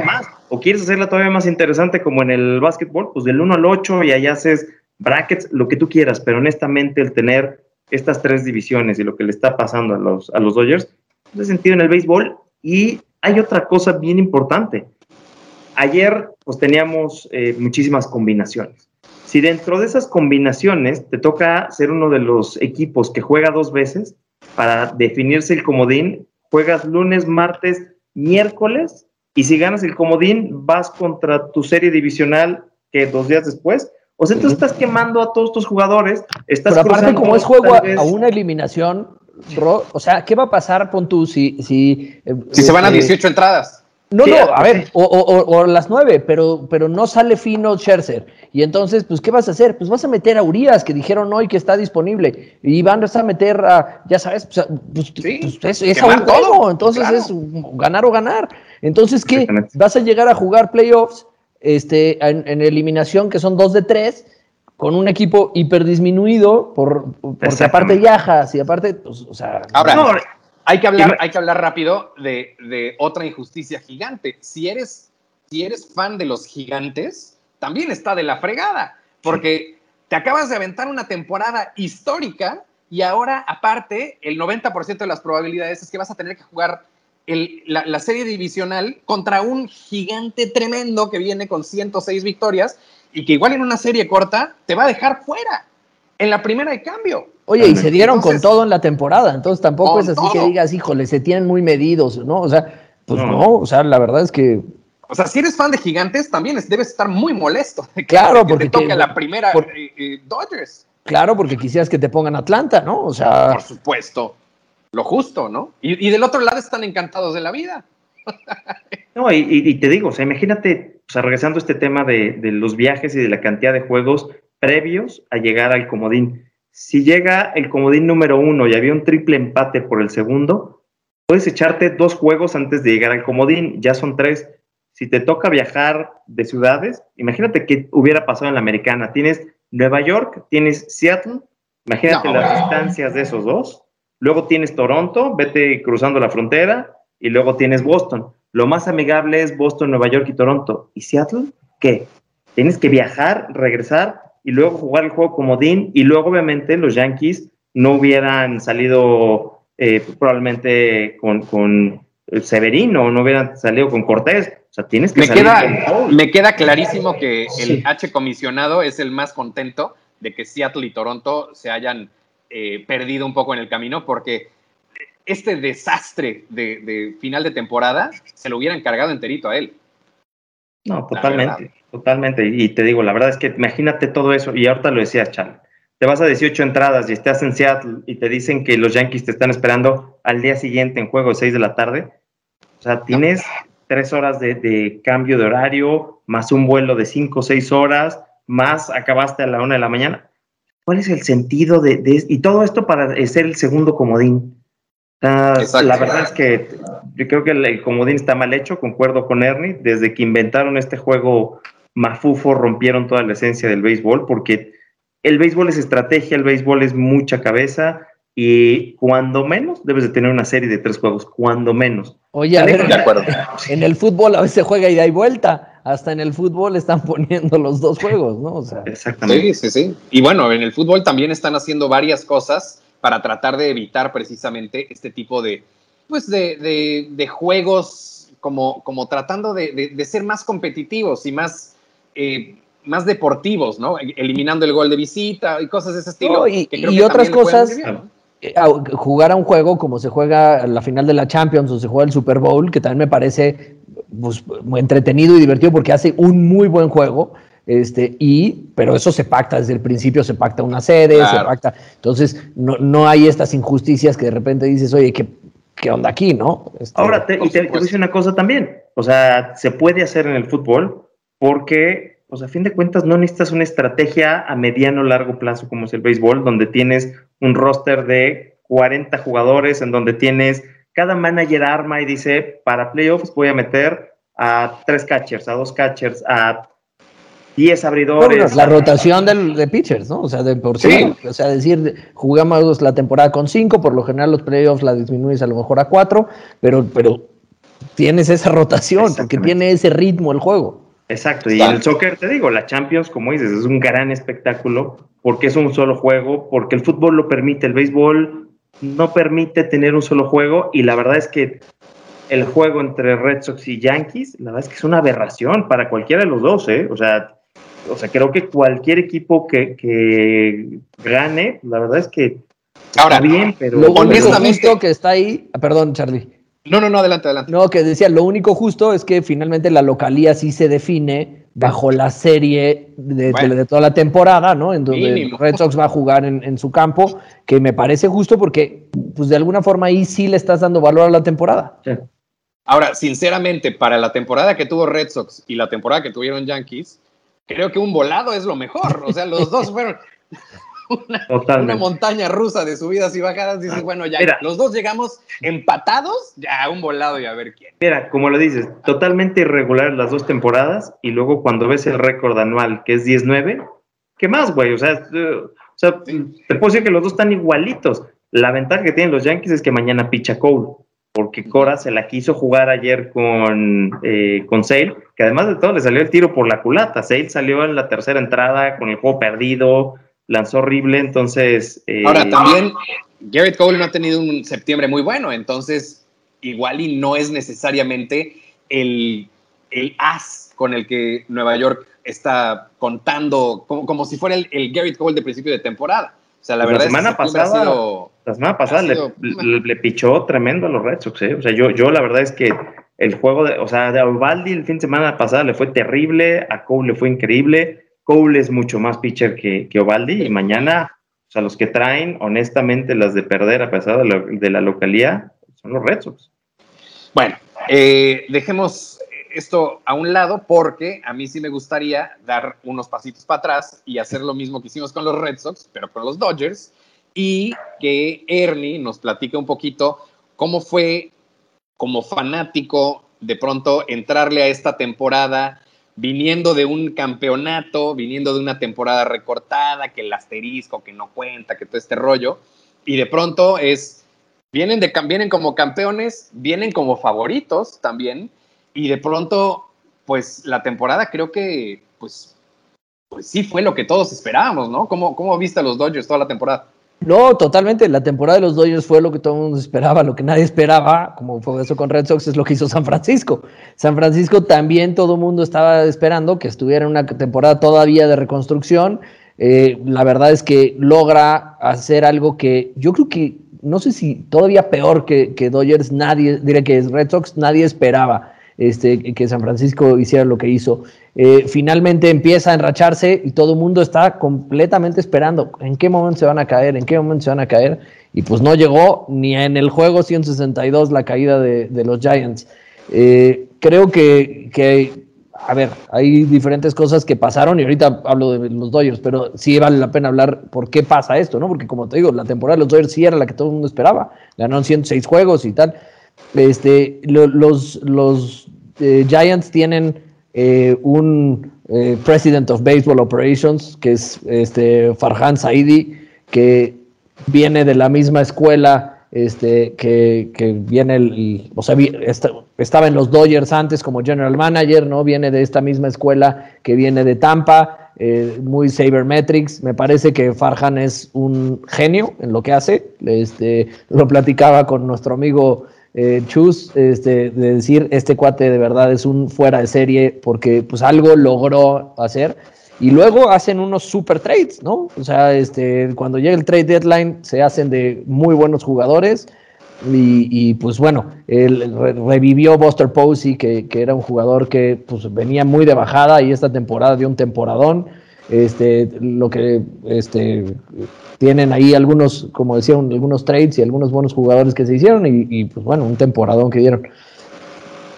O quieres hacerla todavía más interesante como en el básquetbol, pues del 1 al 8 y ahí haces brackets, lo que tú quieras, pero honestamente el tener estas tres divisiones y lo que le está pasando a los, a los Dodgers, ese sentido en el béisbol. Y hay otra cosa bien importante. Ayer pues teníamos eh, muchísimas combinaciones. Si dentro de esas combinaciones te toca ser uno de los equipos que juega dos veces para definirse el comodín, juegas lunes, martes, miércoles y si ganas el comodín vas contra tu serie divisional que dos días después. O sea, tú estás quemando a todos tus jugadores. Estás Pero aparte, como es juego a, una eliminación, o sea, ¿qué va a pasar, con tú, si... Si, eh, si se van a 18 este, entradas. No, no, a ver, o, o, las nueve, pero, pero no sale fino Scherzer. Y entonces, pues, ¿qué vas a hacer? Pues vas a meter a Urias, que dijeron hoy que está disponible. Y van a meter a, ya sabes, pues, pues, pues es, a un juego. Entonces es ganar o ganar. Entonces, ¿qué? Vas a llegar a jugar playoffs este, en, eliminación, que son dos de tres, con un equipo hiperdisminuido, por, porque aparte viajas y aparte, pues, o sea. Ahora, hay que hablar, hay que hablar rápido de, otra injusticia gigante. Si eres, si eres fan de los gigantes, también está de la fregada, porque te acabas de aventar una temporada histórica y ahora, aparte, el 90% de las probabilidades es que vas a tener que jugar la, serie divisional contra un gigante tremendo que viene con 106 victorias y que igual en una serie corta te va a dejar fuera en la primera de cambio. Oye, y se dieron con todo en la temporada, entonces tampoco es así que digas, híjole, se tienen muy medidos, ¿no? O sea, pues no. o sea, la verdad es que... O sea, si eres fan de gigantes, también debes estar muy molesto. claro, porque te toca la primera eh, eh, Dodgers. Claro, porque quisieras que te pongan Atlanta, ¿no? O sea... Por supuesto, lo justo, ¿no? Y, del otro lado están encantados de la vida. no, y, te digo, o sea, imagínate, o sea, regresando a este tema de, de los viajes y de la cantidad de juegos previos a llegar al comodín si llega el comodín número uno y había un triple empate por el segundo, puedes echarte dos juegos antes de llegar al comodín, ya son tres. Si te toca viajar de ciudades, imagínate qué hubiera pasado en la americana. Tienes Nueva York, tienes Seattle, imagínate las distancias de esos dos. Luego tienes Toronto, vete cruzando la frontera, y luego tienes Boston. Lo más amigable es Boston, Nueva York y Toronto. ¿Y Seattle? ¿Qué? Tienes que viajar, regresar y luego jugar el juego como Dean y luego obviamente los Yankees no hubieran salido eh, probablemente con, con Severino, no hubieran salido con Cortés. O sea, tienes que me queda, Me queda clarísimo que el H comisionado es el más contento de que Seattle y Toronto se hayan eh, perdido un poco en el camino porque este desastre de, de, final de temporada se lo hubieran cargado enterito a él. No, totalmente. Totalmente. Y te digo, la verdad es que imagínate todo eso, y ahorita lo decías, Charlie. Te vas a 18 entradas y estás en Seattle y te dicen que los Yankees te están esperando al día siguiente en juego de 6 de la tarde. O sea, tienes tres horas de, cambio de horario, más un vuelo de 5 o 6 horas, más acabaste a la una de la mañana. ¿Cuál es el sentido de, de y todo esto para ser el segundo comodín? La verdad es que yo creo que el, comodín está mal hecho, concuerdo con Ernie, desde que inventaron este juego mafufo rompieron toda la esencia del béisbol porque el béisbol es estrategia, el béisbol es mucha cabeza y cuando menos debes de tener una serie de tres juegos, cuando menos. Oye, a ver, en el fútbol a veces juega ida y vuelta, hasta en el fútbol están poniendo los dos juegos, ¿no? O sea, Exactamente. Sí, sí, sí. Y bueno, en el fútbol también están haciendo varias cosas para tratar de evitar precisamente este tipo de, pues de, de, juegos como, como tratando de, de, ser más competitivos y más, eh, más deportivos, ¿no? Eliminando el gol de visita y cosas de ese estilo. y, otras cosas, eh, jugar a un juego como se juega la final de la Champions o se juega el Super Bowl, que también me parece pues, muy entretenido y divertido porque hace un muy buen juego. Este, y, pero eso se pacta desde el principio, se pacta una sede, se pacta. Entonces, no, no hay estas injusticias que de repente dices, oye, ¿qué, qué onda aquí, no? Este, Ahora, te, y te, voy a decir una cosa también. O sea, se puede hacer en el fútbol porque, pues a fin de cuentas, no necesitas una estrategia a mediano o largo plazo como es el béisbol, donde tienes un roster de 40 jugadores, en donde tienes cada manager arma y dice, para playoffs voy a meter a tres catchers, a dos catchers, a 10 abridores. la rotación de pitchers, ¿no? O sea, de por sí. O sea, decir, jugamos la temporada con 5, por lo general los playoffs la disminuyes a lo mejor a 4, pero, pero tienes esa rotación, porque tiene ese ritmo el juego. Exacto, y el soccer, te digo, la Champions, como dices, es un gran espectáculo, porque es un solo juego, porque el fútbol lo permite, el béisbol no permite tener un solo juego y la verdad es que el juego entre Red Sox y Yankees, la verdad es que es una aberración para cualquiera de los dos, ¿eh? O sea, o sea creo que cualquier equipo que, que gane, la verdad es que Ahora, está bien, pero... Lo único honestamente- justo que está ahí, ah, perdón, Charlie. No, no, no, adelante, adelante. No, que decía, lo único justo es que finalmente la localía sí se define bajo la serie de, de- Bueno. de toda la temporada, ¿no? En donde Mínimo. Red Sox va a jugar en, en su campo, que me parece justo porque, pues de alguna forma ahí sí le estás dando valor a la temporada. Sí. Ahora, sinceramente, para la temporada que tuvo Red Sox y la temporada que tuvieron Yankees, creo que un volado es lo mejor. O sea, los dos fueron una, montaña rusa de subidas y bajadas. Dices, bueno, ya Mira. los dos llegamos empatados, ya un volado y a ver quién. Mira, como lo dices, totalmente irregular las dos temporadas y luego cuando ves el récord anual que es 19, ¿qué más, güey? O sea, eh, o sea, te puedo decir que los dos están igualitos. La ventaja que tienen los Yankees es que mañana picha Cole, porque Cora se la quiso jugar ayer con, eh, con Sale, que además de todo le salió el tiro por la culata. Sale salió en la tercera entrada con el juego perdido, lanzó horrible, entonces... eh, Ahora, también Garrett Cole no ha tenido un septiembre muy bueno, entonces igual y no es necesariamente el, el as con el que Nueva York está contando, como, como si fuera el, el Garrett Cole de principio de temporada. O sea, la Pues la verdad es que semana pasada- sido- La semana pasada le, le- le pichó tremendo a los Red Sox, ¿eh? O sea, yo, yo la verdad es que el juego de, o sea, de Ovaldi el fin de semana pasada le fue terrible, a Cole le fue increíble. Cole es mucho más pitcher que, que Ovaldi y mañana, o sea, los que traen, honestamente, las de perder a pesar de, lo- de la localía son los Red Sox. Bueno, eh, dejemos esto a un lado porque a mí sí me gustaría dar unos pasitos para atrás y hacer lo mismo que hicimos con los Red Sox, pero con los Dodgers, y que Ernie nos platique un poquito cómo fue como fanático de pronto entrarle a esta temporada viniendo de un campeonato, viniendo de una temporada recortada, que el asterisco, que no cuenta, que todo este rollo, y de pronto es vienen, de, vienen como campeones, vienen como favoritos también, y de pronto, pues la temporada creo que, pues, pues sí fue lo que todos esperábamos, ¿no? ¿Cómo, cómo viste a los Dodgers toda la temporada? No, totalmente. La temporada de los Dodgers fue lo que todo el mundo esperaba, lo que nadie esperaba, como fue eso con Red Sox, es lo que hizo San Francisco. San Francisco también todo el mundo estaba esperando que estuviera en una temporada todavía de reconstrucción. Eh, la verdad es que logra hacer algo que yo creo que, no sé si todavía peor que, que Dodgers, nadie, diré que es Red Sox, nadie esperaba este, que San Francisco hiciera lo que hizo. Eh, finalmente empieza a enracharse y todo el mundo está completamente esperando en qué momento se van a caer, en qué momento se van a caer. Y pues no llegó ni en el juego 162 la caída de, los Giants. Eh, creo que, que, a ver, hay diferentes cosas que pasaron y ahorita hablo de los Dodgers, pero sí vale la pena hablar por qué pasa esto, ¿no? Porque como te digo, la temporada de los Dodgers sí era la que todo el mundo esperaba. Ganaron 106 juegos y tal. Este, lo- los los eh, Giants tienen eh, un eh, President of Baseball Operations, que es este, Farhan Saidi, que viene de la misma escuela este, que, que viene el, o sea, estaba en los Dodgers antes como general manager, ¿no? Viene de esta misma escuela que viene de Tampa, eh, muy sabermetrics. Me parece que Farhan es un genio en lo que hace. Este, lo platicaba con nuestro amigo eh, Chus, este, de decir, este cuate de verdad es un fuera de serie porque pues algo logró hacer. Y luego hacen unos super trades, ¿no? O sea, este, cuando llega el trade deadline se hacen de muy buenos jugadores. Y, y, pues bueno, él re- revivió Buster Posey, que, que era un jugador que pues, venía muy de bajada y esta temporada dio un temporadón. Este, lo que este, tienen ahí algunos, como decía, un- algunos trades y algunos buenos jugadores que se hicieron y, y, pues bueno, un temporadón que dieron.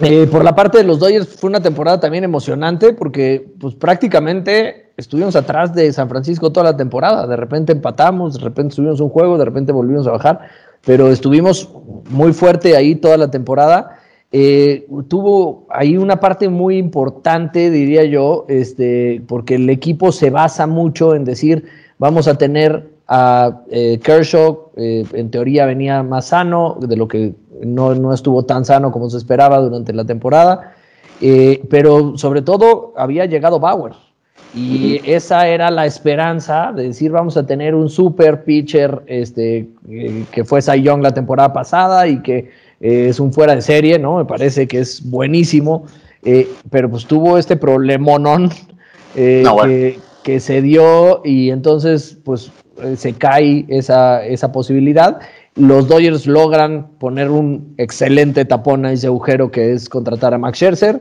Eh, por la parte de los Dodgers fue una temporada también emocionante porque pues prácticamente estuvimos atrás de San Francisco toda la temporada. De repente empatamos, de repente subimos un juego, de repente volvimos a bajar, pero estuvimos muy fuerte ahí toda la temporada. Eh, tuvo ahí una parte muy importante, diría yo, este, porque el equipo se basa mucho en decir, vamos a tener a eh, Kershaw, eh, en teoría venía más sano, de lo que no, no estuvo tan sano como se esperaba durante la temporada, pero sobre todo había llegado Bauer. Y esa era la esperanza de decir, vamos a tener un super pitcher este, que fue Cy Young la temporada pasada y que eh, es un fuera de serie, ¿no? Me parece que es buenísimo, eh, pero pues tuvo este problemonón que, que, se dio y entonces pues se cae esa, esa posibilidad. Los Dodgers logran poner un excelente tapón a ese agujero que es contratar a Max Scherzer.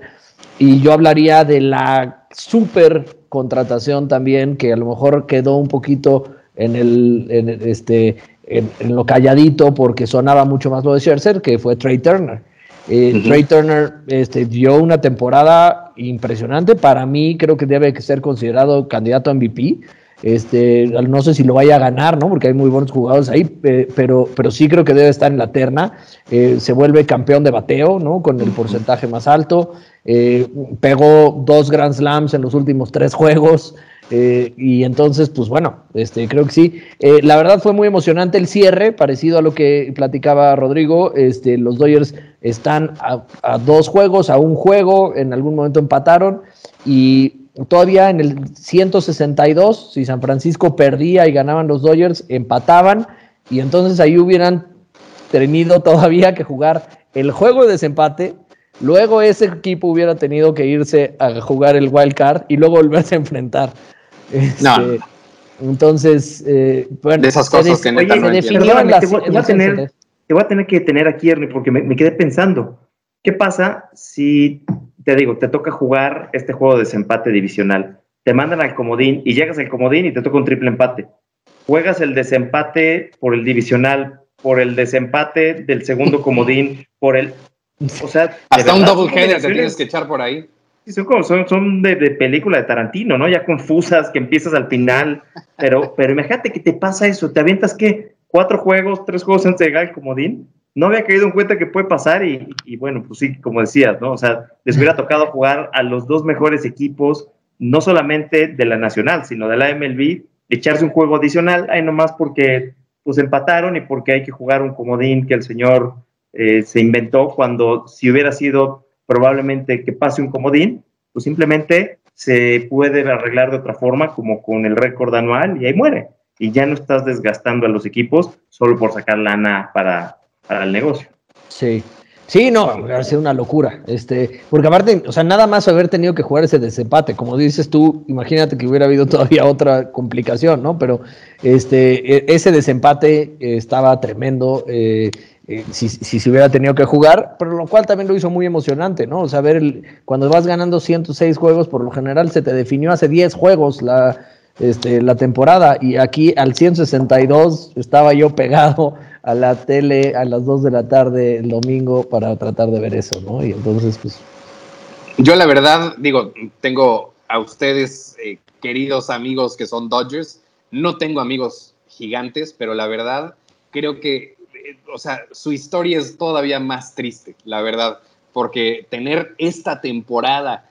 Y yo hablaría de la super contratación también, que a lo mejor quedó un poquito en, el, este, en, lo calladito porque sonaba mucho más lo de Scherzer, que fue Trey Turner. Eh, Trey Turner este, dio una temporada impresionante. Para mí, creo que debe ser considerado candidato a MVP. Este, no sé si lo vaya a ganar, ¿no? Porque hay muy buenos jugadores ahí, pero, pero sí creo que debe estar en la terna. Eh, se vuelve campeón de bateo, ¿no? Con el porcentaje más alto. Eh, pegó dos Grand Slams en los últimos tres juegos. Eh, y entonces, pues bueno, este, creo que sí. la verdad fue muy emocionante el cierre, parecido a lo que platicaba Rodrigo. Este, los Dodgers están a, a dos juegos, a un juego, en algún momento empataron. Y todavía en el 162, si San Francisco perdía y ganaban los Dodgers, empataban y entonces ahí hubieran tenido todavía que jugar el juego de desempate. Luego ese equipo hubiera tenido que irse a jugar el wild card y luego volverse a enfrentar. Este, entonces, eh, bueno, de esas cosas que oye, no te, voy, a tener, te voy a tener que tener aquí, Ernie, porque me, me quedé pensando. ¿Qué pasa si te digo, te toca jugar este juego de desempate divisional. Te mandan al comodín y llegas al comodín y te toca un triple empate. Juegas el desempate por el divisional, por el desempate del segundo comodín, por el. O sea. Hasta un double header te tienes que echar por ahí. Son, como, son, son de, película de Tarantino, ¿no? Ya confusas, que empiezas al final. Pero, pero imagínate que te pasa eso. Te avientas, ¿qué? ¿Cuatro juegos, tres juegos antes de llegar al comodín? no había caído en cuenta que puede pasar y, bueno, pues sí, como decías, ¿no? O sea, les hubiera tocado jugar a los dos mejores equipos, no solamente de la Nacional, sino de la MLB, echarse un juego adicional, ahí nomás porque pues empataron y porque hay que jugar un comodín que el señor eh, se inventó cuando si hubiera sido probablemente que pase un comodín, pues simplemente se puede arreglar de otra forma como con el récord anual y ahí muere. Y ya no estás desgastando a los equipos solo por sacar lana para, para el negocio. Sí. Sí, no, ha sido una locura. Este, porque aparte, o sea, nada más haber tenido que jugar ese desempate, como dices tú, imagínate que hubiera habido todavía otra complicación, ¿no? Pero este, e, ese desempate estaba tremendo. Eh, eh, si, se hubiera tenido que jugar, pero lo cual también lo hizo muy emocionante, ¿no? O sea, ver el, cuando vas ganando 106 juegos, por lo general se te definió hace 10 juegos la, este, la temporada y aquí al 162 estaba yo pegado a la tele a las 2 de la tarde el domingo para tratar de ver eso, ¿no? Y entonces, pues... Yo la verdad, digo, tengo a ustedes, eh, queridos amigos que son Dodgers, no tengo amigos gigantes, pero la verdad, creo que, o sea, su historia es todavía más triste, la verdad, porque tener esta temporada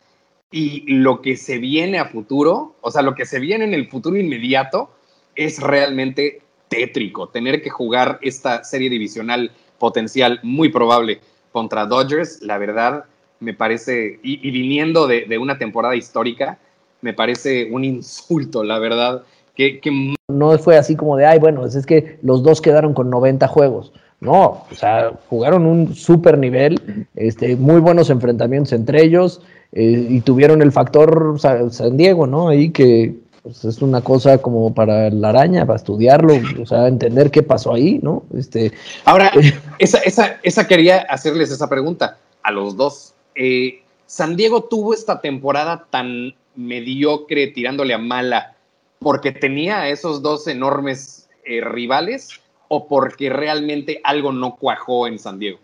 y lo que se viene a futuro, o sea, lo que se viene en el futuro inmediato, es realmente tétrico. Tener que jugar esta serie divisional potencial muy probable contra Dodgers, la verdad, me parece, y, viniendo de, una temporada histórica, me parece un insulto, la verdad. Que, No fue así como de, ay, bueno, es que los dos quedaron con 90 juegos. No, o sea, jugaron un super nivel, este, muy buenos enfrentamientos entre ellos. Eh, y tuvieron el factor San Diego, ¿no? Ahí que pues, es una cosa como para la araña, para estudiarlo, o sea, entender qué pasó ahí, ¿no? Este, Ahora, esa, esa, esa quería hacerles esa pregunta a los dos. Eh, San Diego tuvo esta temporada tan mediocre, tirándole a mala, porque tenía a esos dos enormes eh, rivales o porque realmente algo no cuajó en San Diego?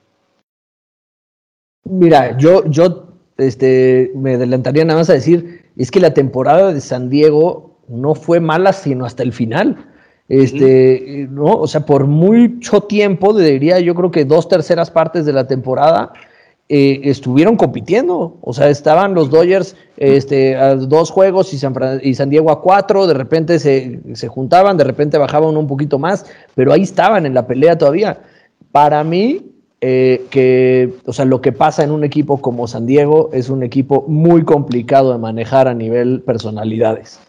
Mira, yo, yo este, me adelantaría nada más a decir, es que la temporada de San Diego no fue mala sino hasta el final. Este, ¿no? O sea, por mucho tiempo, diría yo creo que dos terceras partes de la temporada eh, estuvieron compitiendo. O sea, estaban los Dodgers este, a dos juegos y San, Diego a cuatro, de repente se, se, juntaban, de repente bajaban un poquito más, pero ahí estaban en la pelea todavía. Para mí, eh, que, o sea, lo que pasa en un equipo como San Diego es un equipo muy complicado de manejar a nivel personalidades.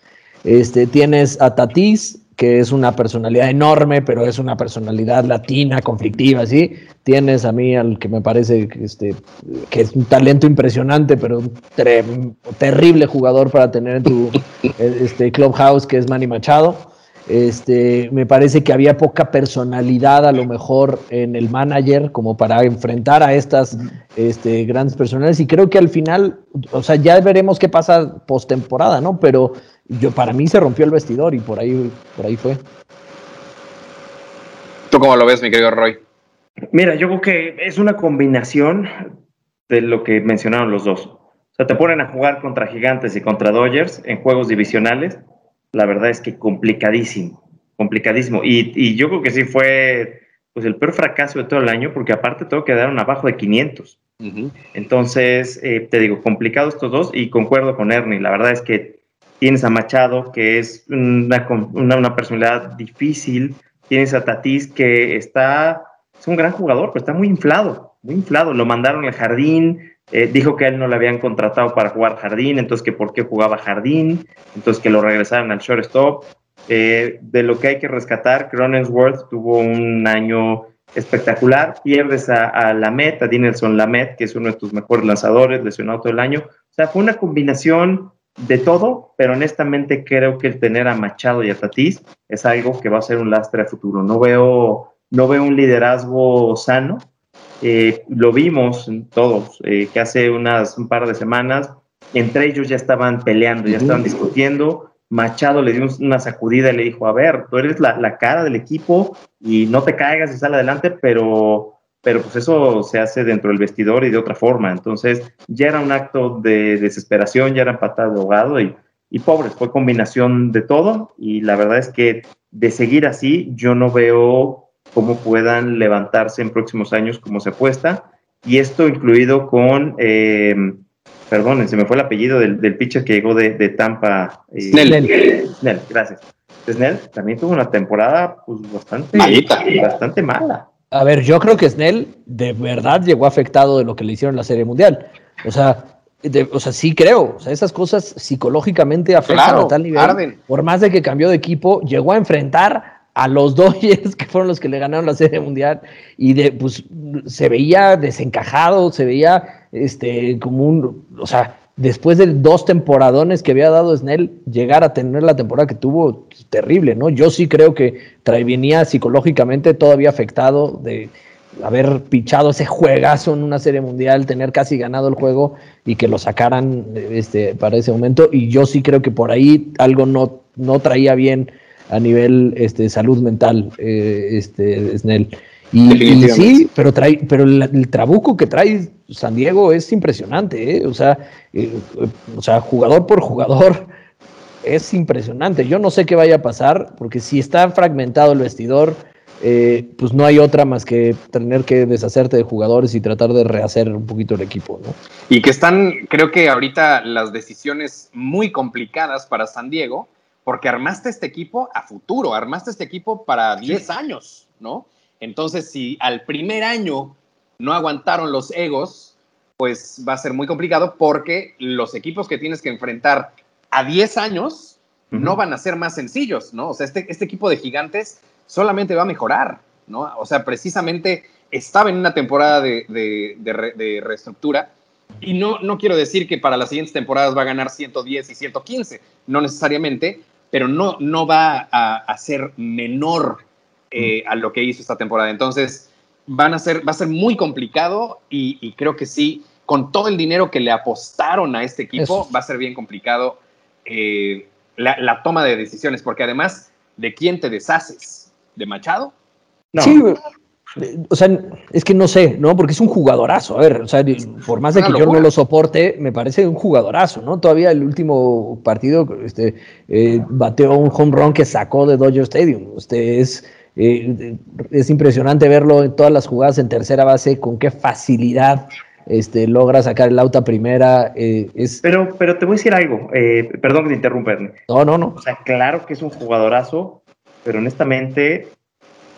Este, tienes a Tatis, que es una personalidad enorme, pero es una personalidad latina, conflictiva, ¿sí? Tienes a mí al que me parece que, este, que es un talento impresionante, pero un terrible jugador para tener en tu este, clubhouse, que es Manny Machado. Este, me parece que había poca personalidad a lo mejor en el manager como para enfrentar a estas este, grandes personalidades y creo que al final, o sea, ya veremos qué pasa postemporada, ¿no? Pero yo para mí se rompió el vestidor y por ahí, por ahí fue. ¿Tú cómo lo ves, mi querido Roy? Mira, yo creo que es una combinación de lo que mencionaron los dos. O sea, te ponen a jugar contra Gigantes y contra Dodgers en juegos divisionales. La verdad es que complicadísimo, complicadísimo. Y, yo creo que sí fue pues el peor fracaso de todo el año, porque aparte todo quedaron abajo de 500. Entonces, eh, te digo, complicado estos dos y concuerdo con Ernie. La verdad es que Tienes a Machado, que es una, una, personalidad difícil. Tienes a Tatís, que está, es un gran jugador, pero está muy inflado, muy inflado. Lo mandaron al jardín, eh, dijo que a él no le habían contratado para jugar jardín, entonces que por qué jugaba jardín, entonces que lo regresaran al shortstop. Eh, de lo que hay que rescatar, Cronensworth tuvo un año espectacular. Pierdes a, a Lamet, a Dinelson Lamet, que es uno de tus mejores lanzadores, lesionado todo el año. O sea, fue una combinación de todo, pero honestamente creo que el tener a Machado y a Tatís es algo que va a ser un lastre a futuro. No veo, no veo un liderazgo sano. Eh, lo vimos todos, eh, que hace unas, un par de semanas, entre ellos ya estaban peleando, ya estaban discutiendo. Machado le dio una sacudida y le dijo, a ver, tú eres la, la cara del equipo y no te caigas y sale adelante, pero pero pues eso se hace dentro del vestidor y de otra forma. Entonces ya era un acto de desesperación, ya era empatado de ahogado y, y pobre, fue combinación de todo y la verdad es que de seguir así yo no veo cómo puedan levantarse en próximos años como se apuesta y esto incluido con, eh, perdón, se me fue el apellido del, del pitcher que llegó de, de Tampa. Eh, Snell. Snell, gracias. Snell también tuvo una temporada pues bastante, bastante mala. A ver, yo creo que Snell de verdad llegó afectado de lo que le hicieron en la Serie Mundial. O sea, o sea, sí creo. O sea, esas cosas psicológicamente afectan a tal nivel. Por más de que cambió de equipo, llegó a enfrentar a los Dodgers, que fueron los que le ganaron la Serie Mundial, y de, pues se veía desencajado, se veía este, como un. O sea, después de dos temporadones que había dado Snell, llegar a tener la temporada que tuvo, terrible, ¿no? Yo sí creo que venía psicológicamente todavía afectado de haber pichado ese juegazo en una serie mundial, tener casi ganado el juego y que lo sacaran este, para ese momento. Y yo sí creo que por ahí algo no, no traía bien a nivel este, salud mental, eh, este, Snell. Y, sí, pero trae, pero el, trabuco que trae San Diego es impresionante, ¿eh? o sea, eh, o sea, jugador por jugador es impresionante. Yo no sé qué vaya a pasar, porque si está fragmentado el vestidor, eh, pues no hay otra más que tener que deshacerte de jugadores y tratar de rehacer un poquito el equipo, ¿no? Y que están, creo que ahorita las decisiones muy complicadas para San Diego, porque armaste este equipo a futuro, armaste este equipo para 10 años, ¿no? Entonces, si al primer año no aguantaron los egos, pues va a ser muy complicado porque los equipos que tienes que enfrentar a 10 años no van a ser más sencillos, ¿no? O sea, este, este equipo de gigantes solamente va a mejorar, ¿no? O sea, precisamente estaba en una temporada de, de, reestructura y no, no quiero decir que para las siguientes temporadas va a ganar 110 y 115, no necesariamente, pero no, no va a, a ser menor eh, a lo que hizo esta temporada. Entonces, van a ser, va a ser muy complicado y, creo que sí, con todo el dinero que le apostaron a este equipo, va a ser bien complicado eh, la, toma de decisiones, porque además, ¿de quién te deshaces? ¿De Machado? Sí, o sea, es que no sé, ¿no? Porque es un jugadorazo. A ver, o sea, por más de que yo no lo soporte, me parece un jugadorazo, ¿no? Todavía el último partido este, eh, bateó un home run que sacó de Dodger Stadium. Usted es eh, es impresionante verlo en todas las jugadas en tercera base, con qué facilidad este, logra sacar el auto a primera. Eh, es... pero, pero te voy a decir algo, eh, perdón que te interrumpa. No, no, no. O sea, claro que es un jugadorazo, pero honestamente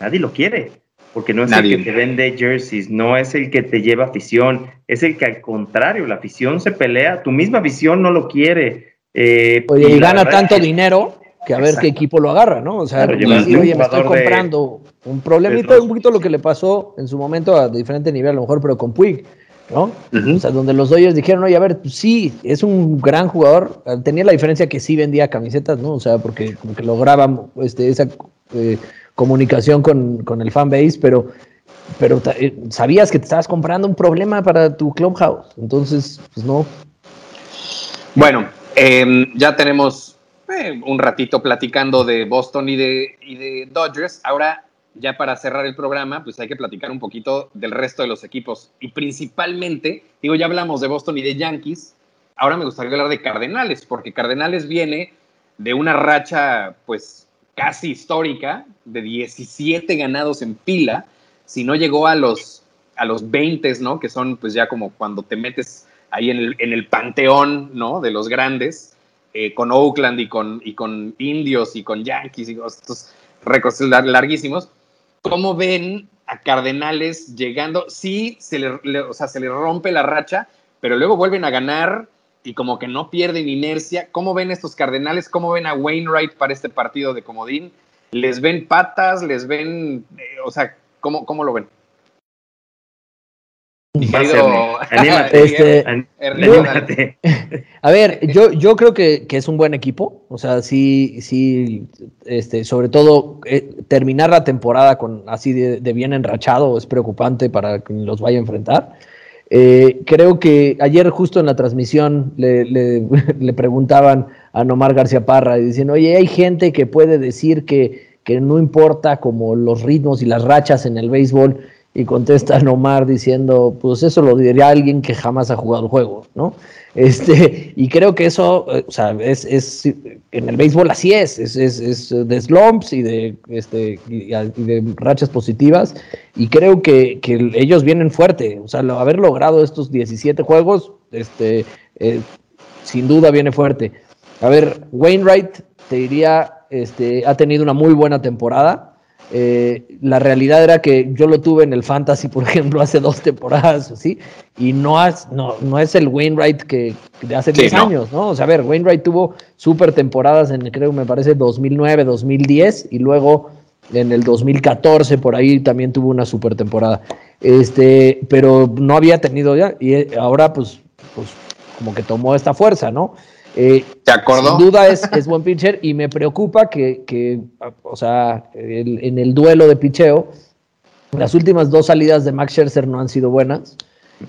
nadie lo quiere. porque no es el que te vende jerseys, no es el que te lleva afición, es el que al contrario, la afición se pelea, tu misma afición no lo quiere. Eh, y, gana tanto dinero que a ver qué equipo lo agarra, ¿no? O sea, oye, me estoy comprando un problemita, un poquito lo que le pasó en su momento a diferente nivel, a lo mejor, pero con Puig, ¿no? O sea, donde los Dodgers dijeron, oye, a ver, pues sí, es un gran jugador, tenía la diferencia que sí vendía camisetas, ¿no? O sea, porque como que lograba este, esa eh, comunicación con, con el fanbase, pero pero eh, sabías que te estabas comprando un problema para tu clubhouse. Entonces, pues no. Bueno, em, ya tenemos eh, un ratito platicando de Boston y de, y de Dodgers. Ahora, ya para cerrar el programa, pues hay que platicar un poquito del resto de los equipos. Y principalmente, digo, ya hablamos de Boston y de Yankees. Ahora me gustaría hablar de Cardenales, porque Cardenales viene de una racha, pues, casi histórica, de 17 ganados en pila. Si no llegó a los, a los 20, ¿no? Que son, pues, ya como cuando te metes ahí en el, en el panteón, ¿no? De los grandes eh, con Oakland y con, y con Indios y con Yankees y estos récords larguísimos. ¿Cómo ven a Cardenales llegando? Sí, se le, o sea, se le rompe la racha, pero luego vuelven a ganar y como que no pierden inercia. ¿Cómo ven estos Cardenales? ¿Cómo ven a Wainwright para este partido de Comodín? ¿Les ven patas? ¿Les ven, eh, o sea, ¿cómo, cómo lo ven? Este, a ver, yo, yo creo que, es un buen equipo. O sea, sí, sí, este, sobre todo eh, terminar la temporada con así de, bien enrachado es preocupante para quien los vaya a enfrentar. Eh, creo que ayer justo en la transmisión le, le, preguntaban a Nomar García Parra y diciendo, oye, hay gente que puede decir que, que no importa como los ritmos y las rachas en el béisbol y contesta Nomar diciendo, pues eso lo diría alguien que jamás ha jugado el juego, ¿no? Este, y creo que eso, eh, o sea, es, es en el béisbol así es, es, es, de slumps y de, este, y de rachas positivas, y creo que, que, ellos vienen fuerte, o sea, haber logrado estos 17 juegos, este, eh, sin duda viene fuerte. A ver, Wainwright, te diría, este, ha tenido una muy buena temporada, eh, la realidad era que yo lo tuve en el Fantasy, por ejemplo, hace dos temporadas, ¿sí? Y no, no, no es el Wainwright que de hace 10 años, ¿no? O sea, a ver, Wainwright tuvo super temporadas en, creo, me parece, 2009, 2010, y luego en el 2014 por ahí también tuvo una super temporada. Este, pero no había tenido ya, y eh, ahora pues, pues como que tomó esta fuerza, ¿no? Eh, ¿Te acordó? Sin duda es, es, buen pitcher y me preocupa que, que o sea, en el duelo de picheo, las últimas dos salidas de Max Scherzer no han sido buenas.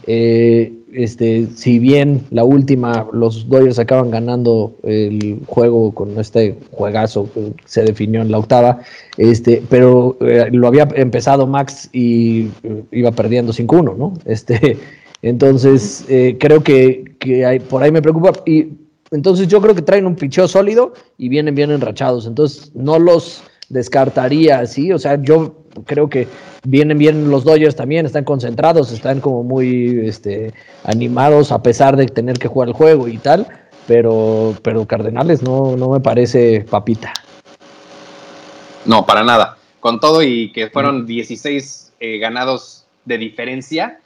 Eh, este, si bien la última, los Dodgers acaban ganando el juego con este juegazo que se definió en la octava, este, pero eh, lo había empezado Max y iba perdiendo 5-1, ¿no? Este, entonces, creo que, que hay, por ahí me preocupa. Y entonces yo creo que traen un picheo sólido y vienen bien enrachados. Entonces no los descartaría así. O sea, yo creo que vienen bien los Dodgers también, están concentrados, están como muy este, animados a pesar de tener que jugar el juego y tal. Pero, pero Cardenales no, no me parece papita. No, para nada. Con todo y que fueron 16 eh, ganados de diferencia,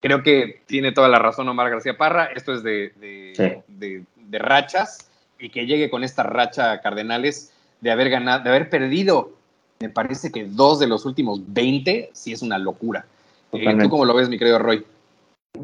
creo que tiene toda la razón Omar García Parra. Esto es de, de rachas y que llegue con esta racha Cardenales de haber ganado, de haber perdido, me parece que dos de los últimos 20, sí es una locura. Eh, ¿Tú cómo lo ves, mi querido Roy?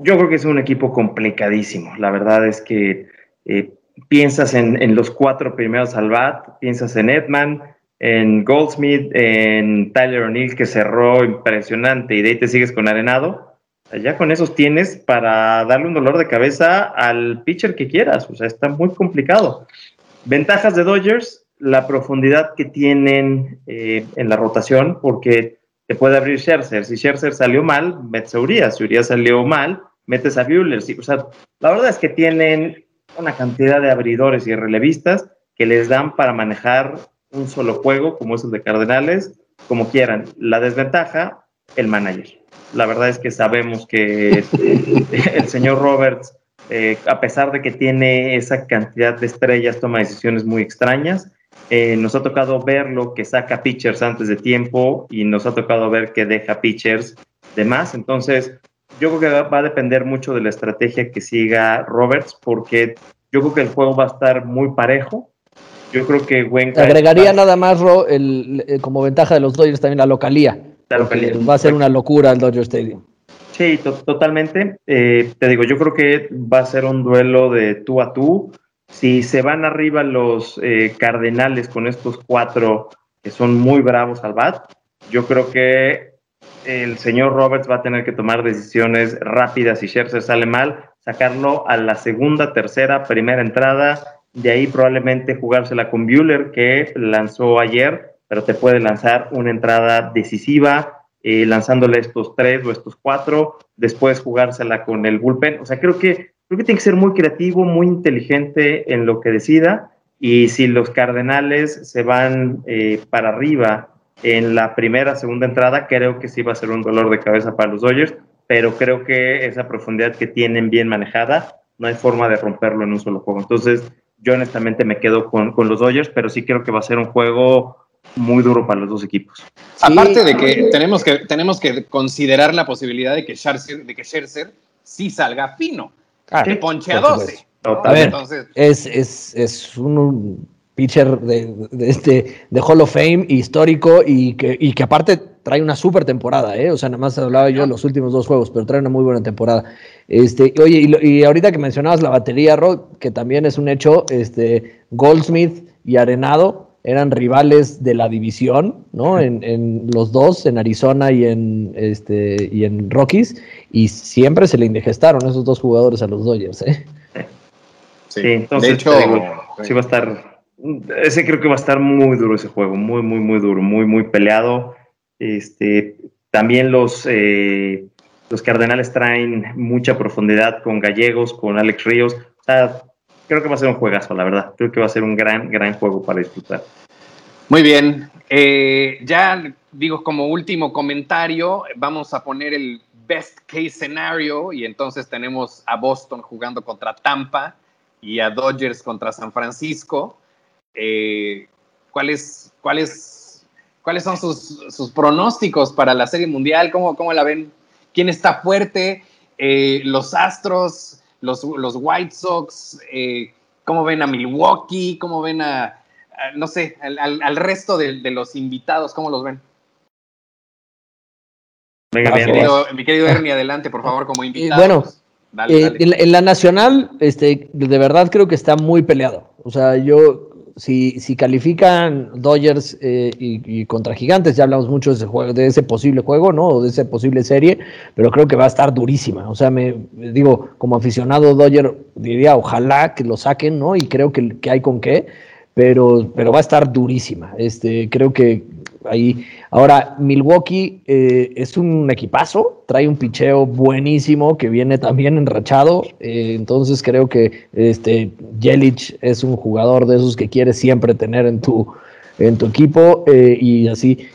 Yo creo que es un equipo complicadísimo. La verdad es que eh, piensas en, en, los cuatro primeros al bat, piensas en Edman, en Goldsmith, en Tyler O'Neill que cerró impresionante y de ahí te sigues con Arenado ya con esos tienes para darle un dolor de cabeza al pitcher que quieras. O sea, está muy complicado. Ventajas de Dodgers, la profundidad que tienen eh, en la rotación, porque te puede abrir Scherzer. Si Scherzer salió mal, metes a Urias. Si Urias salió mal, metes a Buehler. o sea, la verdad es que tienen una cantidad de abridores y relevistas que les dan para manejar un solo juego, como es el de Cardenales, como quieran. La desventaja, el manager. La verdad es que sabemos que el señor Roberts, eh, a pesar de que tiene esa cantidad de estrellas, toma decisiones muy extrañas Eh, nos ha tocado verlo que saca pitchers antes de tiempo y nos ha tocado ver que deja pitchers de más. Entonces, yo creo que va a depender mucho de la estrategia que siga Roberts, porque yo creo que el juego va a estar muy parejo. Yo creo que Wenca. Agregaría nada más, Ro, el, como ventaja de los Dodgers también la localía. Va a ser una locura el Dodger Stadium. Sí, totalmente. Eh, te digo, yo creo que va a ser un duelo de tú a tú. Si se van arriba los eh, Cardenales con estos cuatro que son muy bravos al bat, yo creo que el señor Roberts va a tener que tomar decisiones rápidas si Scherzer sale mal, sacarlo a la segunda, tercera, primera entrada, de ahí probablemente jugársela con Bueller que lanzó ayer, pero te puede lanzar una entrada decisiva, eh, lanzándole estos tres o estos cuatro, después jugársela con el bullpen. O sea, creo que creo que tiene que ser muy creativo, muy inteligente en lo que decida. Y si los Cardenales se van eh, para arriba en la primera, segunda entrada, creo que sí va a ser un dolor de cabeza para los Dodgers, pero creo que esa profundidad que tienen bien manejada, no hay forma de romperlo en un solo juego. Entonces, yo honestamente me quedo con, con los Dodgers, pero sí creo que va a ser un juego muy duro para los dos equipos. Aparte de que tenemos que, tenemos que considerar la posibilidad de que Scherzer, de que Scherzer sí salga fino que ponche a 12. A ver, es, es, es un pitcher de, de, este, de Hall of Fame histórico y que, y que aparte trae una super temporada, ¿eh? O sea, nada más hablaba yo de los últimos dos juegos, pero trae una muy buena temporada. Este, oye, y, y ahorita que mencionabas la batería, Rod, que también es un hecho, este, Goldsmith y Arenado, eran rivales de la división, ¿no? En, en, los dos, en Arizona y en, este, y en Rockies, y siempre se le indigestaron esos dos jugadores a los Dodgers, ¿eh? Sí, entonces, de hecho, sí va a estar, ese creo que va a estar muy duro ese juego, muy, muy, muy duro, muy, muy peleado. Este, también los, eh, los Cardenales traen mucha profundidad con Gallegos, con Alex Ríos, o sea, creo que va a ser un juegazo, la verdad. Creo que va a ser un gran, gran juego para disfrutar. Muy bien. Eh, ya digo, como último comentario, vamos a poner el best case scenario y entonces tenemos a Boston jugando contra Tampa y a Dodgers contra San Francisco. Eh, ¿cuáles, ¿Cuáles son sus, sus, pronósticos para la Serie Mundial? ¿Cómo, cómo la ven? ¿Quién está fuerte? Eh, los Astros los, los White Sox, eh, cómo ven a Milwaukee, cómo ven a, no sé, al, al resto de, de, los invitados, cómo los ven. Venga, mi, querido, mi querido Ernie, adelante, por favor, como invitado. Bueno, dale, dale. En, en, la nacional, este, de verdad creo que está muy peleado. O sea, yo si, si califican Dodgers eh, y, contra Gigantes, ya hablamos mucho de ese, juego, de ese posible juego, ¿no? O de esa posible serie, pero creo que va a estar durísima. O sea, me digo, como aficionado Dodger, diría, ojalá que lo saquen, ¿no? Y creo que, que hay con qué, pero, pero va a estar durísima. Este, creo que ahí. Ahora, Milwaukee eh, es un equipazo, trae un picheo buenísimo que viene también enrachado. Eh, entonces creo que este Jelic es un jugador de esos que quieres siempre tener en tu, en tu equipo eh, y así.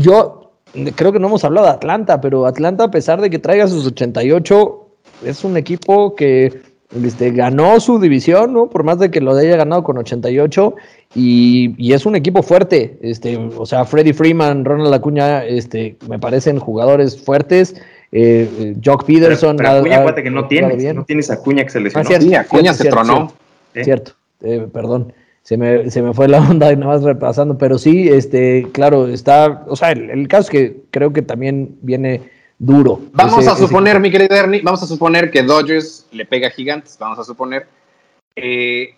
Yo creo que no hemos hablado de Atlanta, pero Atlanta, a pesar de que traiga sus 88, es un equipo que este, ganó su división, ¿no? Por más de que lo haya ganado con 88 y, y, es un equipo fuerte, este, o sea, Freddie Freeman, Ronald Acuña, este, me parecen jugadores fuertes. Eh, Jock Peterson. Pero, pero Acuña, ha, que no tienes, no tienes Acuña que se lesionó. Ah, cierto, sí, Acuña cierto, se cierto, tronó. Cierto, cierto. Eh, perdón. Se me, se me fue la onda y nada más repasando, pero sí, este, claro, está, o sea, el, el caso es que creo que también viene duro. Vamos ese, a suponer, ese... mi querido Ernie, vamos a suponer que Dodgers le pega a Gigantes, vamos a suponer. Eh,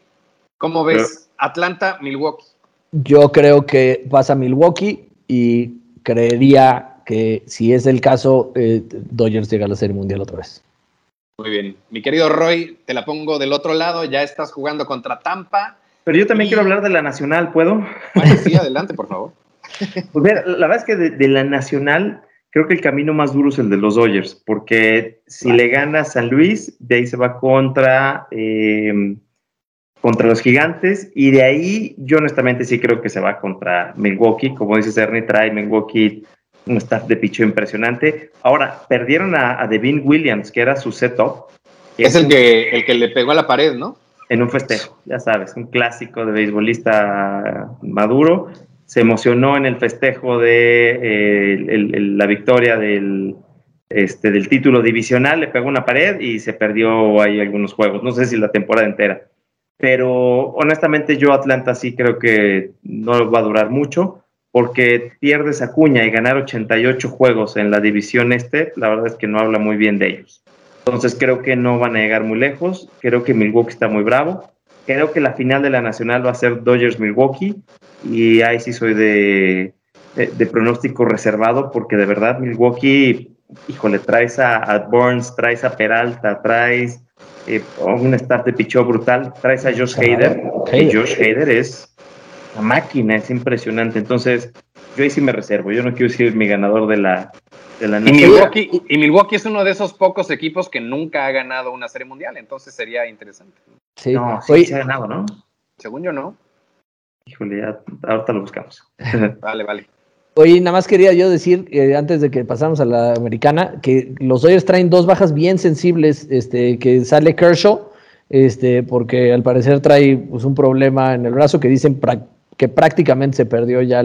¿Cómo ves Pero, Atlanta, Milwaukee? Yo creo que pasa Milwaukee y creería que si es el caso, eh, Dodgers llega a la Serie Mundial otra vez. Muy bien. Mi querido Roy, te la pongo del otro lado, ya estás jugando contra Tampa. Pero yo también y... quiero hablar de la Nacional, ¿puedo? Bueno, sí, adelante, por favor. Pues mira, la verdad es que de, de la Nacional creo que el camino más duro es el de los Dodgers, porque si le gana San Luis, de ahí se va contra, eh, contra los gigantes, y de ahí yo honestamente sí creo que se va contra Milwaukee, como dice Ernie, trae Milwaukee un staff de picho impresionante. Ahora, perdieron a, a Devin Williams, que era su setup. Es el que, el que le pegó a la pared, ¿no? en un festejo, ya sabes, un clásico de beisbolista maduro. Se emocionó en el festejo de eh, la victoria del, este, del título divisional, le pegó una pared y se perdió ahí algunos juegos. No sé si la temporada entera. Pero honestamente yo Atlanta sí creo que no va a durar mucho porque pierdes a Cuña y ganar 88 juegos en la división este, la verdad es que no habla muy bien de ellos. Entonces creo que no van a llegar muy lejos, creo que Milwaukee está muy bravo, creo que la final de la Nacional va a ser Dodgers-Milwaukee y ahí sí soy de, de, pronóstico reservado porque de verdad Milwaukee, híjole, traes a, Burns, traes a Peralta, traes eh, un start de pichó brutal, traes a Josh Hader, y Josh Hader es la máquina, es impresionante. Entonces, yo ahí sí me reservo. Yo no quiero decir mi ganador de la, de la y Milwaukee, y Milwaukee es uno de esos pocos equipos que nunca ha ganado una serie mundial, entonces sería interesante. Sí, no, sí se ha ganado, ¿no? Según yo, no. Híjole, ya, ahorita lo buscamos. vale, vale. Oye, nada más quería yo decir, eh, antes de que pasamos a la americana, que los Dodgers traen dos bajas bien sensibles, este, que sale Kershaw, este, porque al parecer trae pues, un problema en el brazo que dicen que prácticamente se perdió ya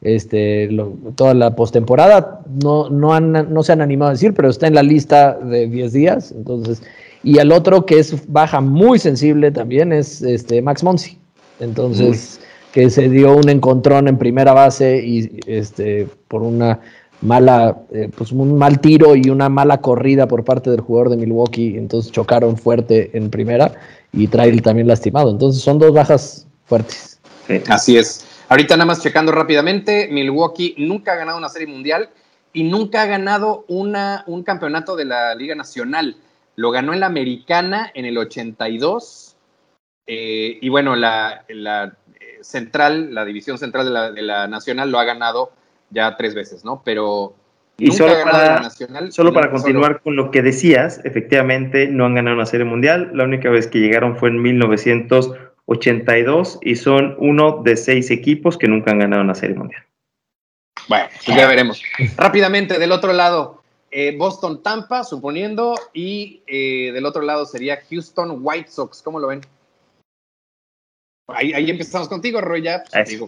este, toda la postemporada. No, no, no se han animado a decir, pero está en la lista de 10 días. Entonces, y el otro que es baja muy sensible también es este, Max Monsi. Entonces, que se dio un encontrón en primera base y este, por una mala, eh, pues un mal tiro y una mala corrida por parte del jugador de Milwaukee, entonces chocaron fuerte en primera y trae también lastimado. Entonces son dos bajas fuertes. Así es. Ahorita nada más checando rápidamente, Milwaukee nunca ha ganado una serie mundial y nunca ha ganado una, un campeonato de la Liga Nacional. Lo ganó en la Americana en el 82. Eh, y bueno, la, la, eh, central, la división central de la, de la, Nacional lo ha ganado ya tres veces, ¿no? Pero y solo para, nacional, solo para continuar con lo que decías, efectivamente no han ganado una serie mundial. La única vez que llegaron fue en 1900. 82 y son uno de seis equipos que nunca han ganado una serie mundial. Bueno, pues ya veremos. Rápidamente, del otro lado, eh, Boston Tampa, suponiendo, y eh, del otro lado sería Houston White Sox. ¿Cómo lo ven? Ahí, empezamos contigo, Roy. Ya, pues,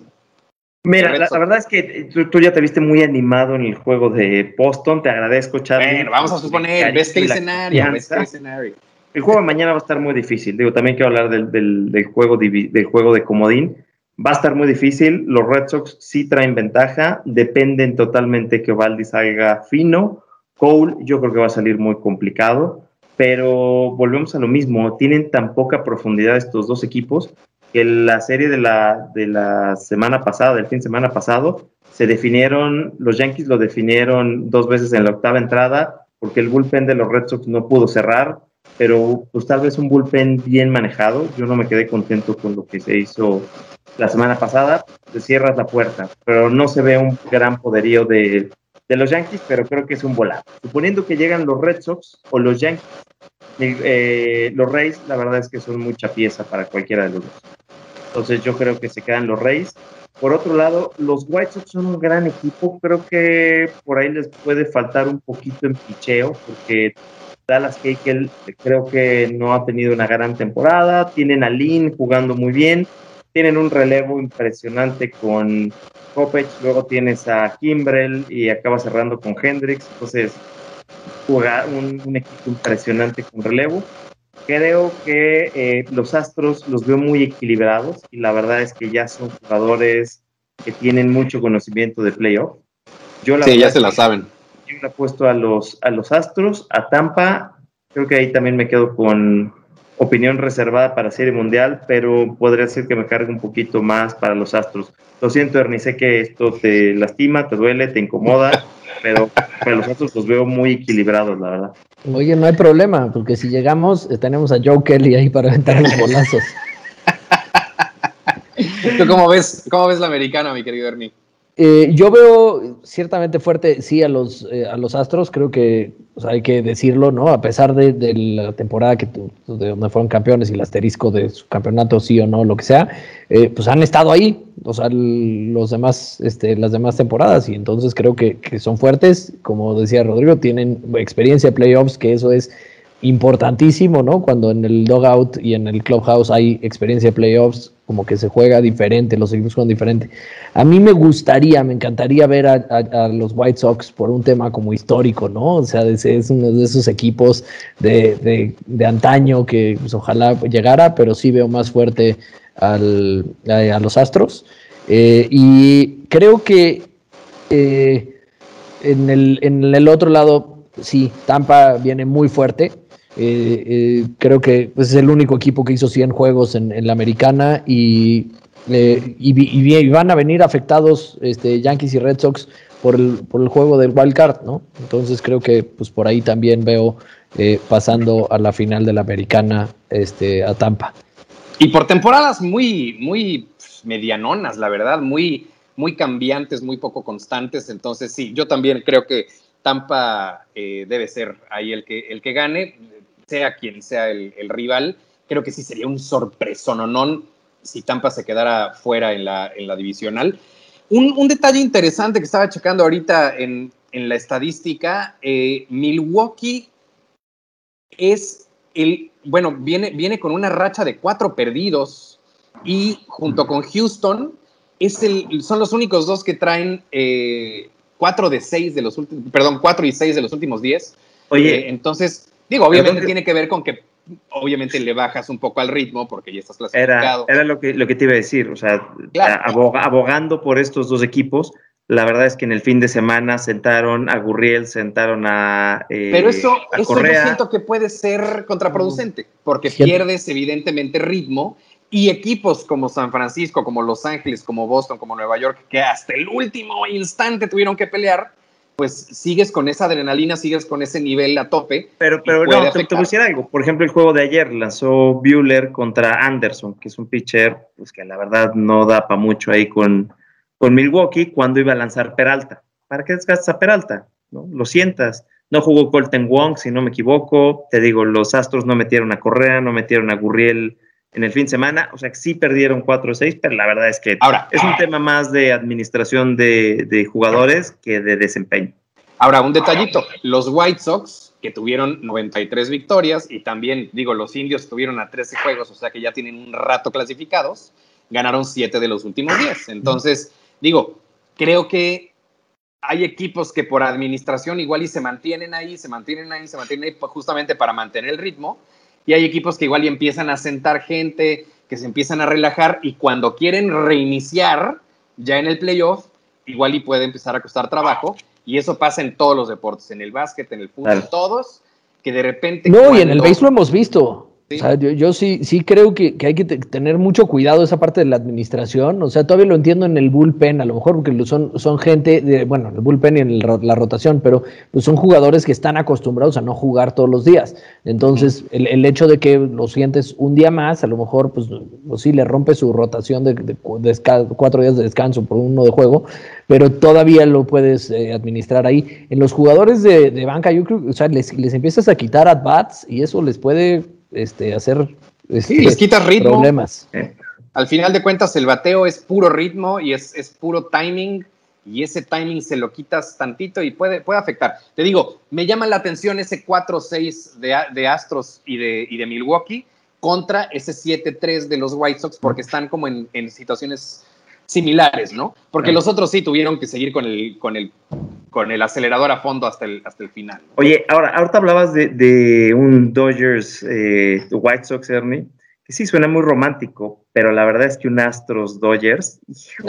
Mira, la, verdad es que tú, ya te viste muy animado en el juego de Boston. Te agradezco, Charlie. Bueno, vamos a suponer, best case scenario, best case scenario. El juego de mañana va a estar muy difícil. Digo, también quiero hablar del, juego, del juego de comodín. Va a estar muy difícil. Los Red Sox sí traen ventaja. Dependen totalmente que Valdi salga fino. Cole, yo creo que va a salir muy complicado. Pero volvemos a lo mismo. Tienen tan poca profundidad estos dos equipos que la serie de la, de la semana pasada, del fin de semana pasado, se definieron, los Yankees lo definieron dos veces en la octava entrada porque el bullpen de los Red Sox no pudo cerrar pero pues tal vez un bullpen bien manejado. Yo no me quedé contento con lo que se hizo la semana pasada. Te cierras la puerta, pero no se ve un gran poderío de, de los Yankees, pero creo que es un volado. Suponiendo que llegan los Red Sox o los Yankees, eh, los Rays, la verdad es que son mucha pieza para cualquiera de los dos. Entonces yo creo que se quedan los Rays. Por otro lado, los White Sox son un gran equipo. Creo que por ahí les puede faltar un poquito en picheo, porque Dallas Keuchel creo que no ha tenido una gran temporada. Tienen a Lynn jugando muy bien. Tienen un relevo impresionante con Kopech. Luego tienes a Kimbrell y acaba cerrando con Hendricks. Entonces, juega un, equipo impresionante con relevo. Creo que eh, los Astros los veo muy equilibrados y la verdad es que ya son jugadores que tienen mucho conocimiento de playoff. Yo sí, ya se la saben yo he puesto a los, a los Astros, a Tampa. Creo que ahí también me quedo con opinión reservada para Serie Mundial, pero podría ser que me cargue un poquito más para los Astros. Lo siento, Ernie, sé que esto te lastima, te duele, te incomoda, pero para los Astros los veo muy equilibrados, la verdad. Oye, no hay problema, porque si llegamos, tenemos a Joe Kelly ahí para aventar los bolazos. ¿Tú cómo ves, cómo ves la americana, mi querido Ernie? Eh, yo veo ciertamente fuerte, sí, a los, eh, a los Astros, creo que hay que decirlo, ¿no? A pesar de, la temporada que de donde fueron campeones y el asterisco de su campeonato, sí o no, lo que sea, eh, pues han estado ahí, o sea, los demás, este, las demás temporadas, y entonces creo que, que, son fuertes, como decía Rodrigo, tienen experiencia de playoffs, que eso es importantísimo, ¿no? Cuando en el dogout y en el clubhouse hay experiencia de playoffs, como que se juega diferente, los equipos juegan diferente. A mí me gustaría, me encantaría ver a, los White Sox por un tema como histórico, ¿no? O sea, es, uno de esos equipos de, antaño que pues, ojalá llegara, pero sí veo más fuerte al, a, los Astros. Eh, y creo que eh, en, el, en el otro lado, sí, Tampa viene muy fuerte. Eh, eh, creo que pues, es el único equipo que hizo 100 juegos en, la americana y, eh, y, van a venir afectados este, Yankees y Red Sox por el, por el juego del wild card, ¿no? Entonces creo que pues por ahí también veo pasando a la final de la americana este, a Tampa. Y por temporadas muy, muy medianonas, la verdad, muy, muy cambiantes, muy poco constantes. Entonces sí, yo también creo que Tampa debe ser ahí el que, el que gane sea quien sea el, rival, creo que sí sería un sorpresononón si Tampa se quedara fuera en la, en la divisional. Un, detalle interesante que estaba checando ahorita en, la estadística, eh, Milwaukee es el, bueno, viene, viene con una racha de cuatro perdidos y junto con Houston es el, son los únicos dos que traen eh, cuatro de seis de los últimos, perdón, cuatro y seis de los últimos diez. Oye, eh, entonces Digo, obviamente tiene que ver con que obviamente le bajas un poco al ritmo porque ya estás clasificado. Era, era lo, que, lo que te iba a decir, o sea, abogando por estos dos equipos, la verdad es que en el fin de semana sentaron a Gurriel, sentaron a. Eh, Pero eso, eso yo siento que puede ser contraproducente, porque pierdes evidentemente ritmo y equipos como San Francisco, como Los Ángeles, como Boston, como Nueva York, que hasta el último instante tuvieron que pelear, pues sigues con esa adrenalina, sigues con ese nivel a tope. Pero, pero no, te, voy a decir algo. Por ejemplo, el juego de ayer lanzó Bueller contra Anderson, que es un pitcher pues, que la verdad no da para mucho ahí con, con Milwaukee cuando iba a lanzar Peralta. ¿Para qué desgastas a Peralta? ¿No? Lo sientas. No jugó Colton Wong, si no me equivoco. Te digo, los Astros no metieron a Correa, no metieron a Gurriel en el fin de semana. O sea, que sí perdieron 4 o 6, pero la verdad es que ahora, es un tema más de administración de, jugadores que de desempeño. Ahora, un detallito, los White Sox, que tuvieron 93 victorias, y también, digo, los indios tuvieron a 13 juegos, o sea que ya tienen un rato clasificados, ganaron 7 de los últimos 10. Entonces, digo, creo que hay equipos que por administración igual y se mantienen ahí, se mantienen ahí, se mantienen ahí justamente para mantener el ritmo, y hay equipos que igual y empiezan a sentar gente, que se empiezan a relajar y cuando quieren reiniciar ya en el playoff, igual y puede empezar a costar trabajo. Y eso pasa en todos los deportes, en el básquet, en el fútbol, todos, que de repente... No, y en el béisbol hemos visto. O sea, yo, sí, sí creo que, hay que tener mucho cuidado esa parte de la administración. O sea, todavía lo entiendo en el bullpen, a lo mejor porque son, son gente, de, bueno, el bullpen y en la rotación, pero pues son jugadores que están acostumbrados a no jugar todos los días. Entonces, el, hecho de que lo sientes un día más, a lo mejor, pues, pues sí le rompe su rotación de, cuatro días de descanso por uno de juego, pero todavía lo puedes eh, administrar ahí. En los jugadores de, banca, yo creo, o sea, les, les empiezas a quitar at-bats y eso les puede este, hacer este, les quitas ritmo. Problemas. Al final de cuentas, el bateo es puro ritmo y es, es puro timing y ese timing se lo quitas tantito y puede, puede afectar. Te digo, me llama la atención ese 4-6 de, de, Astros y de, y de Milwaukee contra ese 7-3 de los White Sox porque están como en, en situaciones similares, ¿no? Porque los otros sí tuvieron que seguir con el, con el, con el acelerador a fondo hasta el, hasta el final. Oye, ahora, ahorita hablabas de, un Dodgers eh, White Sox, Ernie, que sí suena muy romántico, pero la verdad es que un Astros Dodgers.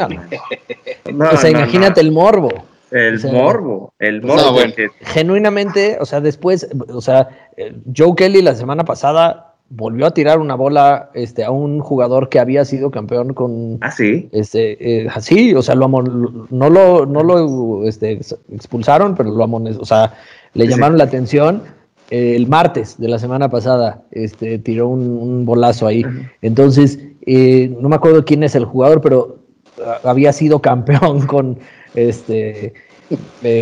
No, o sea, imagínate el morbo. El morbo, el morbo. Genuinamente, o sea, después, o sea, eh, Joe Kelly la semana pasada volvió a tirar una bola este, a un jugador que había sido campeón con. Ah, sí. Este, eh, sí, o sea, lo no lo, no lo este, expulsaron, pero lo o sea, le llamaron la atención. Eh, el martes de la semana pasada este, tiró un, bolazo ahí. Entonces, eh, no me acuerdo quién es el jugador, pero había sido campeón con este.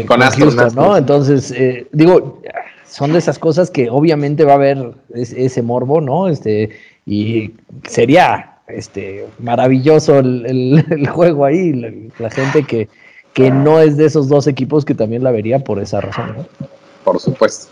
con, Astros, ¿no? Entonces, digo, son de esas cosas que obviamente va a haber ese morbo, ¿no? Este, y sería este, maravilloso el, juego ahí, la, gente que, que no es de esos dos equipos que también la vería por esa razón, ¿no? Por supuesto.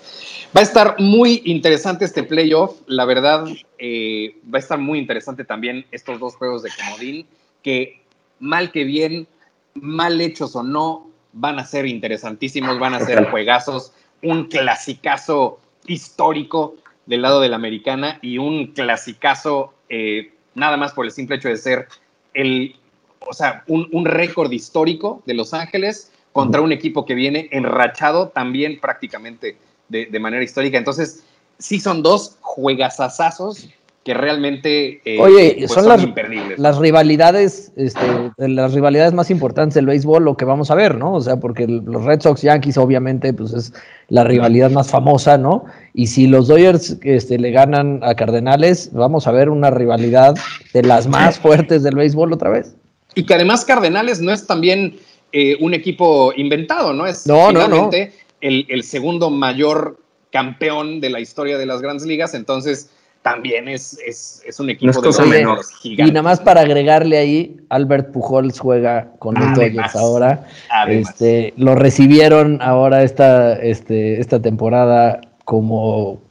Va a estar muy interesante este playoff, la verdad, eh, va a estar muy interesante también estos dos juegos de comodín, que mal que bien, mal hechos o no, van a ser interesantísimos, van a ser juegazos, un clasicazo histórico del lado de la americana y un clasicazo eh, nada más por el simple hecho de ser el, o sea, un, récord histórico de Los Ángeles contra un equipo que viene enrachado también prácticamente de, manera histórica. Entonces, sí son dos juegasazazos que realmente eh, Oye, pues, son, las, imperdibles. Las rivalidades, este, las rivalidades más importantes del béisbol, lo que vamos a ver, ¿no? O sea, porque los Red Sox Yankees, obviamente, pues es la rivalidad más famosa, ¿no? Y si los Dodgers este, le ganan a Cardenales, vamos a ver una rivalidad de las más fuertes del béisbol otra vez. Y que además Cardenales no es también eh, un equipo inventado, ¿no? Es no, finalmente El, el segundo mayor campeón de la historia de las grandes ligas, entonces también es, es, un equipo de menor, Y nada más para agregarle ahí, Albert Pujols juega con los Dodgers ahora. Este, lo recibieron ahora esta, este, esta temporada como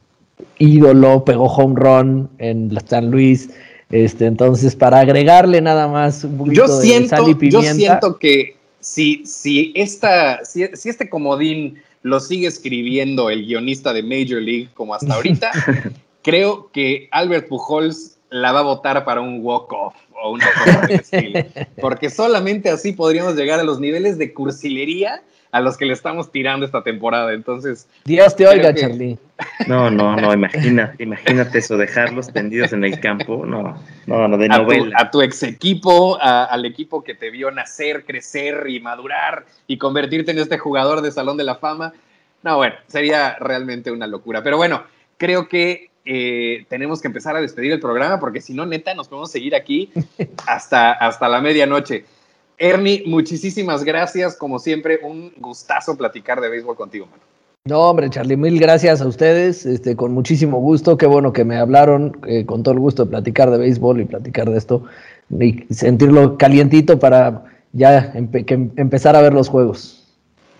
ídolo, pegó home run en San Luis. Este, entonces, para agregarle nada más un poquito yo siento, de sal y pimienta. Yo siento que si, si, esta, si, si este comodín lo sigue escribiendo el guionista de Major League como hasta ahorita, creo que Albert Pujols la va a votar para un walk-off o una cosa del estilo. Porque solamente así podríamos llegar a los niveles de cursilería a los que le estamos tirando esta temporada. Entonces. Dios te oiga, Charlie. No, no, no, imagina, imagínate eso, dejarlos tendidos en el campo. No, no, no, de novela. a tu ex equipo, al equipo que te vio nacer, crecer y madurar y convertirte en este jugador de Salón de la Fama. No, bueno, sería realmente una locura. Pero bueno, creo que eh, tenemos que empezar a despedir el programa porque si no, neta, nos podemos seguir aquí hasta, hasta la medianoche. Ernie, muchísimas gracias. Como siempre, un gustazo platicar de béisbol contigo, mano. No, hombre, Charlie, mil gracias a ustedes, este, con muchísimo gusto. Qué bueno que me hablaron, eh, con todo el gusto de platicar de béisbol y platicar de esto y sentirlo calientito para ya empezar a ver los juegos.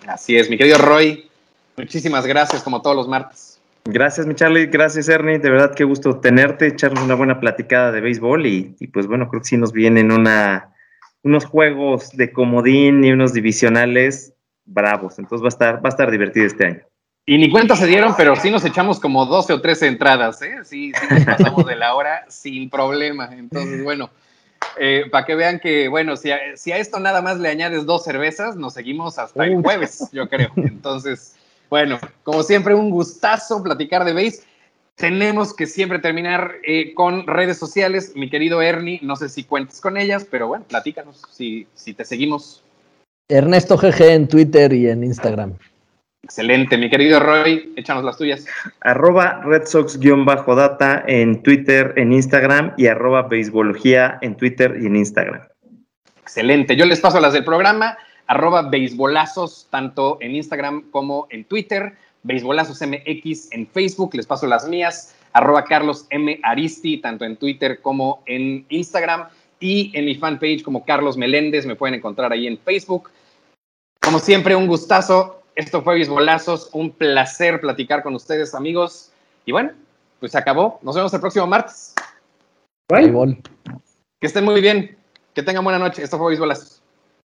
Así es, mi querido Roy, muchísimas gracias como todos los martes. Gracias, mi Charlie. Gracias, Ernie. De verdad, qué gusto tenerte, echarnos una buena platicada de béisbol. Y, pues bueno, creo que sí nos vienen una, unos juegos de comodín y unos divisionales bravos. Entonces va a estar, va a estar divertido este año. Y ni cuenta se dieron, pero sí nos echamos como 12 o 13 entradas, ¿eh? Sí, sí nos pasamos de la hora sin problema. Entonces, bueno, eh, para que vean que, bueno, si a, si a, esto nada más le añades dos cervezas, nos seguimos hasta el jueves, yo creo. Entonces, bueno, como siempre, un gustazo platicar de base. Tenemos que siempre terminar eh, con redes sociales. Mi querido Ernie, no sé si cuentes con ellas, pero bueno, platícanos si, si te seguimos. Ernesto GG en Twitter y en Instagram. Excelente, mi querido Roy, échanos las tuyas. Arroba Red Sox-data en Twitter, en Instagram y arroba Beisbología en Twitter y en Instagram. Excelente, yo les paso las del programa arroba beisbolazos, tanto en Instagram como en Twitter, beisbolazos MX en Facebook, les paso las mías, arroba Carlos M. Aristi, tanto en Twitter como en Instagram, y en mi fanpage como Carlos Meléndez, me pueden encontrar ahí en Facebook. Como siempre, un gustazo. Esto fue Beisbolazos, un placer platicar con ustedes, amigos. Y bueno, pues se acabó. Nos vemos el próximo martes. Bye. Que estén muy bien. Que tengan buena noche. Esto fue Beisbolazos.